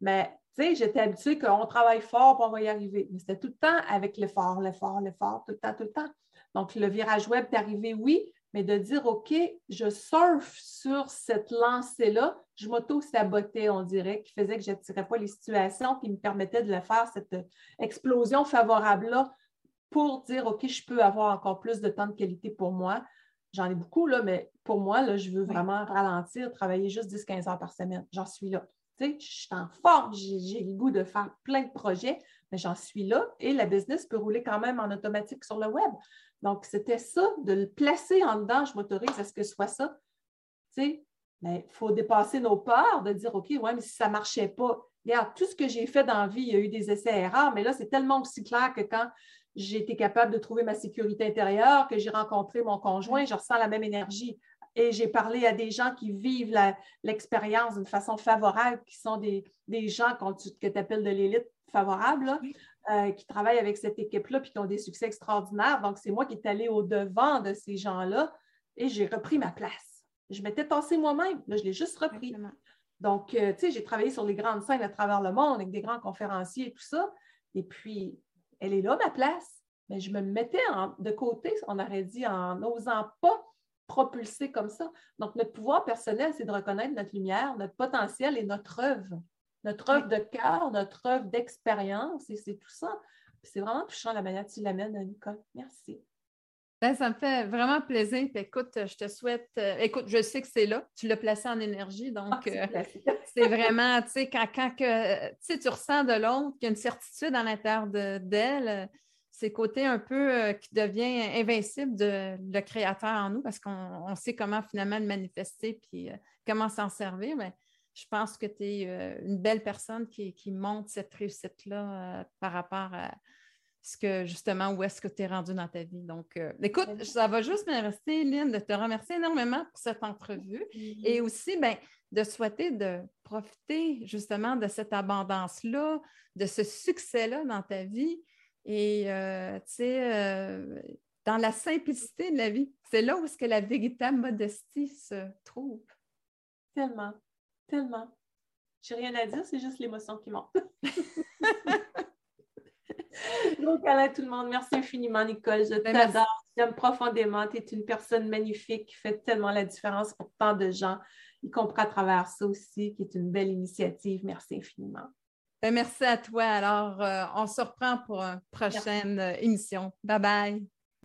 Mais tu sais, j'étais habituée qu'on travaille fort pour on va y arriver. Mais c'était tout le temps avec l'effort, l'effort, l'effort, tout le temps, tout le temps. Donc, le virage web est arrivé, oui, mais de dire, OK, je surfe sur cette lancée-là, je m'auto-sabotais, on dirait, qui faisait que je n'attirais pas les situations qui me permettaient de le faire, cette explosion favorable-là, pour dire, OK, je peux avoir encore plus de temps de qualité pour moi. J'en ai beaucoup, là, mais pour moi, là, je veux vraiment ralentir, travailler juste 10-15 heures par semaine. J'en suis là. Tu sais, je suis en forme, j'ai le goût de faire plein de projets, mais j'en suis là et la business peut rouler quand même en automatique sur le web. Donc, c'était ça, de le placer en dedans, je m'autorise à ce que ce soit ça. Tu sais, il faut dépasser nos peurs, de dire, OK, ouais, mais si ça ne marchait pas, regarde, tout ce que j'ai fait dans la vie, il y a eu des essais erreurs, mais là, c'est tellement aussi clair que quand j'ai été capable de trouver ma sécurité intérieure, que j'ai rencontré mon conjoint, je ressens la même énergie. Et j'ai parlé à des gens qui vivent l'expérience d'une façon favorable, qui sont des, gens que tu appelles de l'élite favorable. Euh, qui travaillent avec cette équipe-là puis qui ont des succès extraordinaires. Donc, c'est moi qui est allée au-devant de ces gens-là et j'ai repris ma place. Je m'étais tassée moi-même, là, je l'ai juste repris. Donc, euh, tu sais, j'ai travaillé sur les grandes scènes à travers le monde avec des grands conférenciers et tout ça. Et puis, elle est là, ma place. Mais je me mettais de côté, on aurait dit, en n'osant pas propulsé comme ça. Donc, notre pouvoir personnel, c'est de reconnaître notre lumière, notre potentiel et notre œuvre. Notre œuvre de cœur, notre œuvre d'expérience, et c'est tout ça. C'est vraiment touchant la manière que tu l'amènes, Nicole. Merci. Ben, ça me fait vraiment plaisir. écoute, je te souhaite. Euh, écoute, je sais que c'est là. Tu l'as placé en énergie. Donc, ah, euh, (laughs) c'est vraiment, tu sais, quand, que, tu ressens de l'autre qu'il y a une certitude à l'intérieur d'elle, euh, c'est côté un peu qui devient invincible de le créateur en nous parce qu'on sait comment finalement le manifester puis comment s'en servir. Mais je pense que tu es une belle personne qui, qui montre cette réussite-là par rapport à ce que justement où est-ce que tu es rendu dans ta vie. Donc, euh, écoute, ça va juste me rester, Lynn, de te remercier énormément pour cette entrevue et aussi ben, de souhaiter de profiter justement de cette abondance-là, de ce succès-là dans ta vie et, euh, tu sais, euh, dans la simplicité de la vie. C'est là où est-ce que la véritable modestie se trouve. Tellement, tellement. J'ai rien à dire, c'est juste l'émotion qui monte. (laughs) Donc, à tout le monde. Merci infiniment, Nicole. Je ben, t'adore. J'aime profondément. Tu es une personne magnifique qui fait tellement la différence pour tant de gens, y compris à travers ça aussi, qui est une belle initiative. Merci infiniment. Ben, merci à toi. Alors, euh, on se reprend pour une prochaine émission. Bye bye.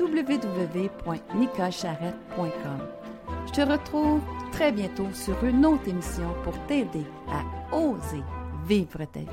www.nicolecharrette.com. Je te retrouve très bientôt sur une autre émission pour t'aider à oser vivre ta vie.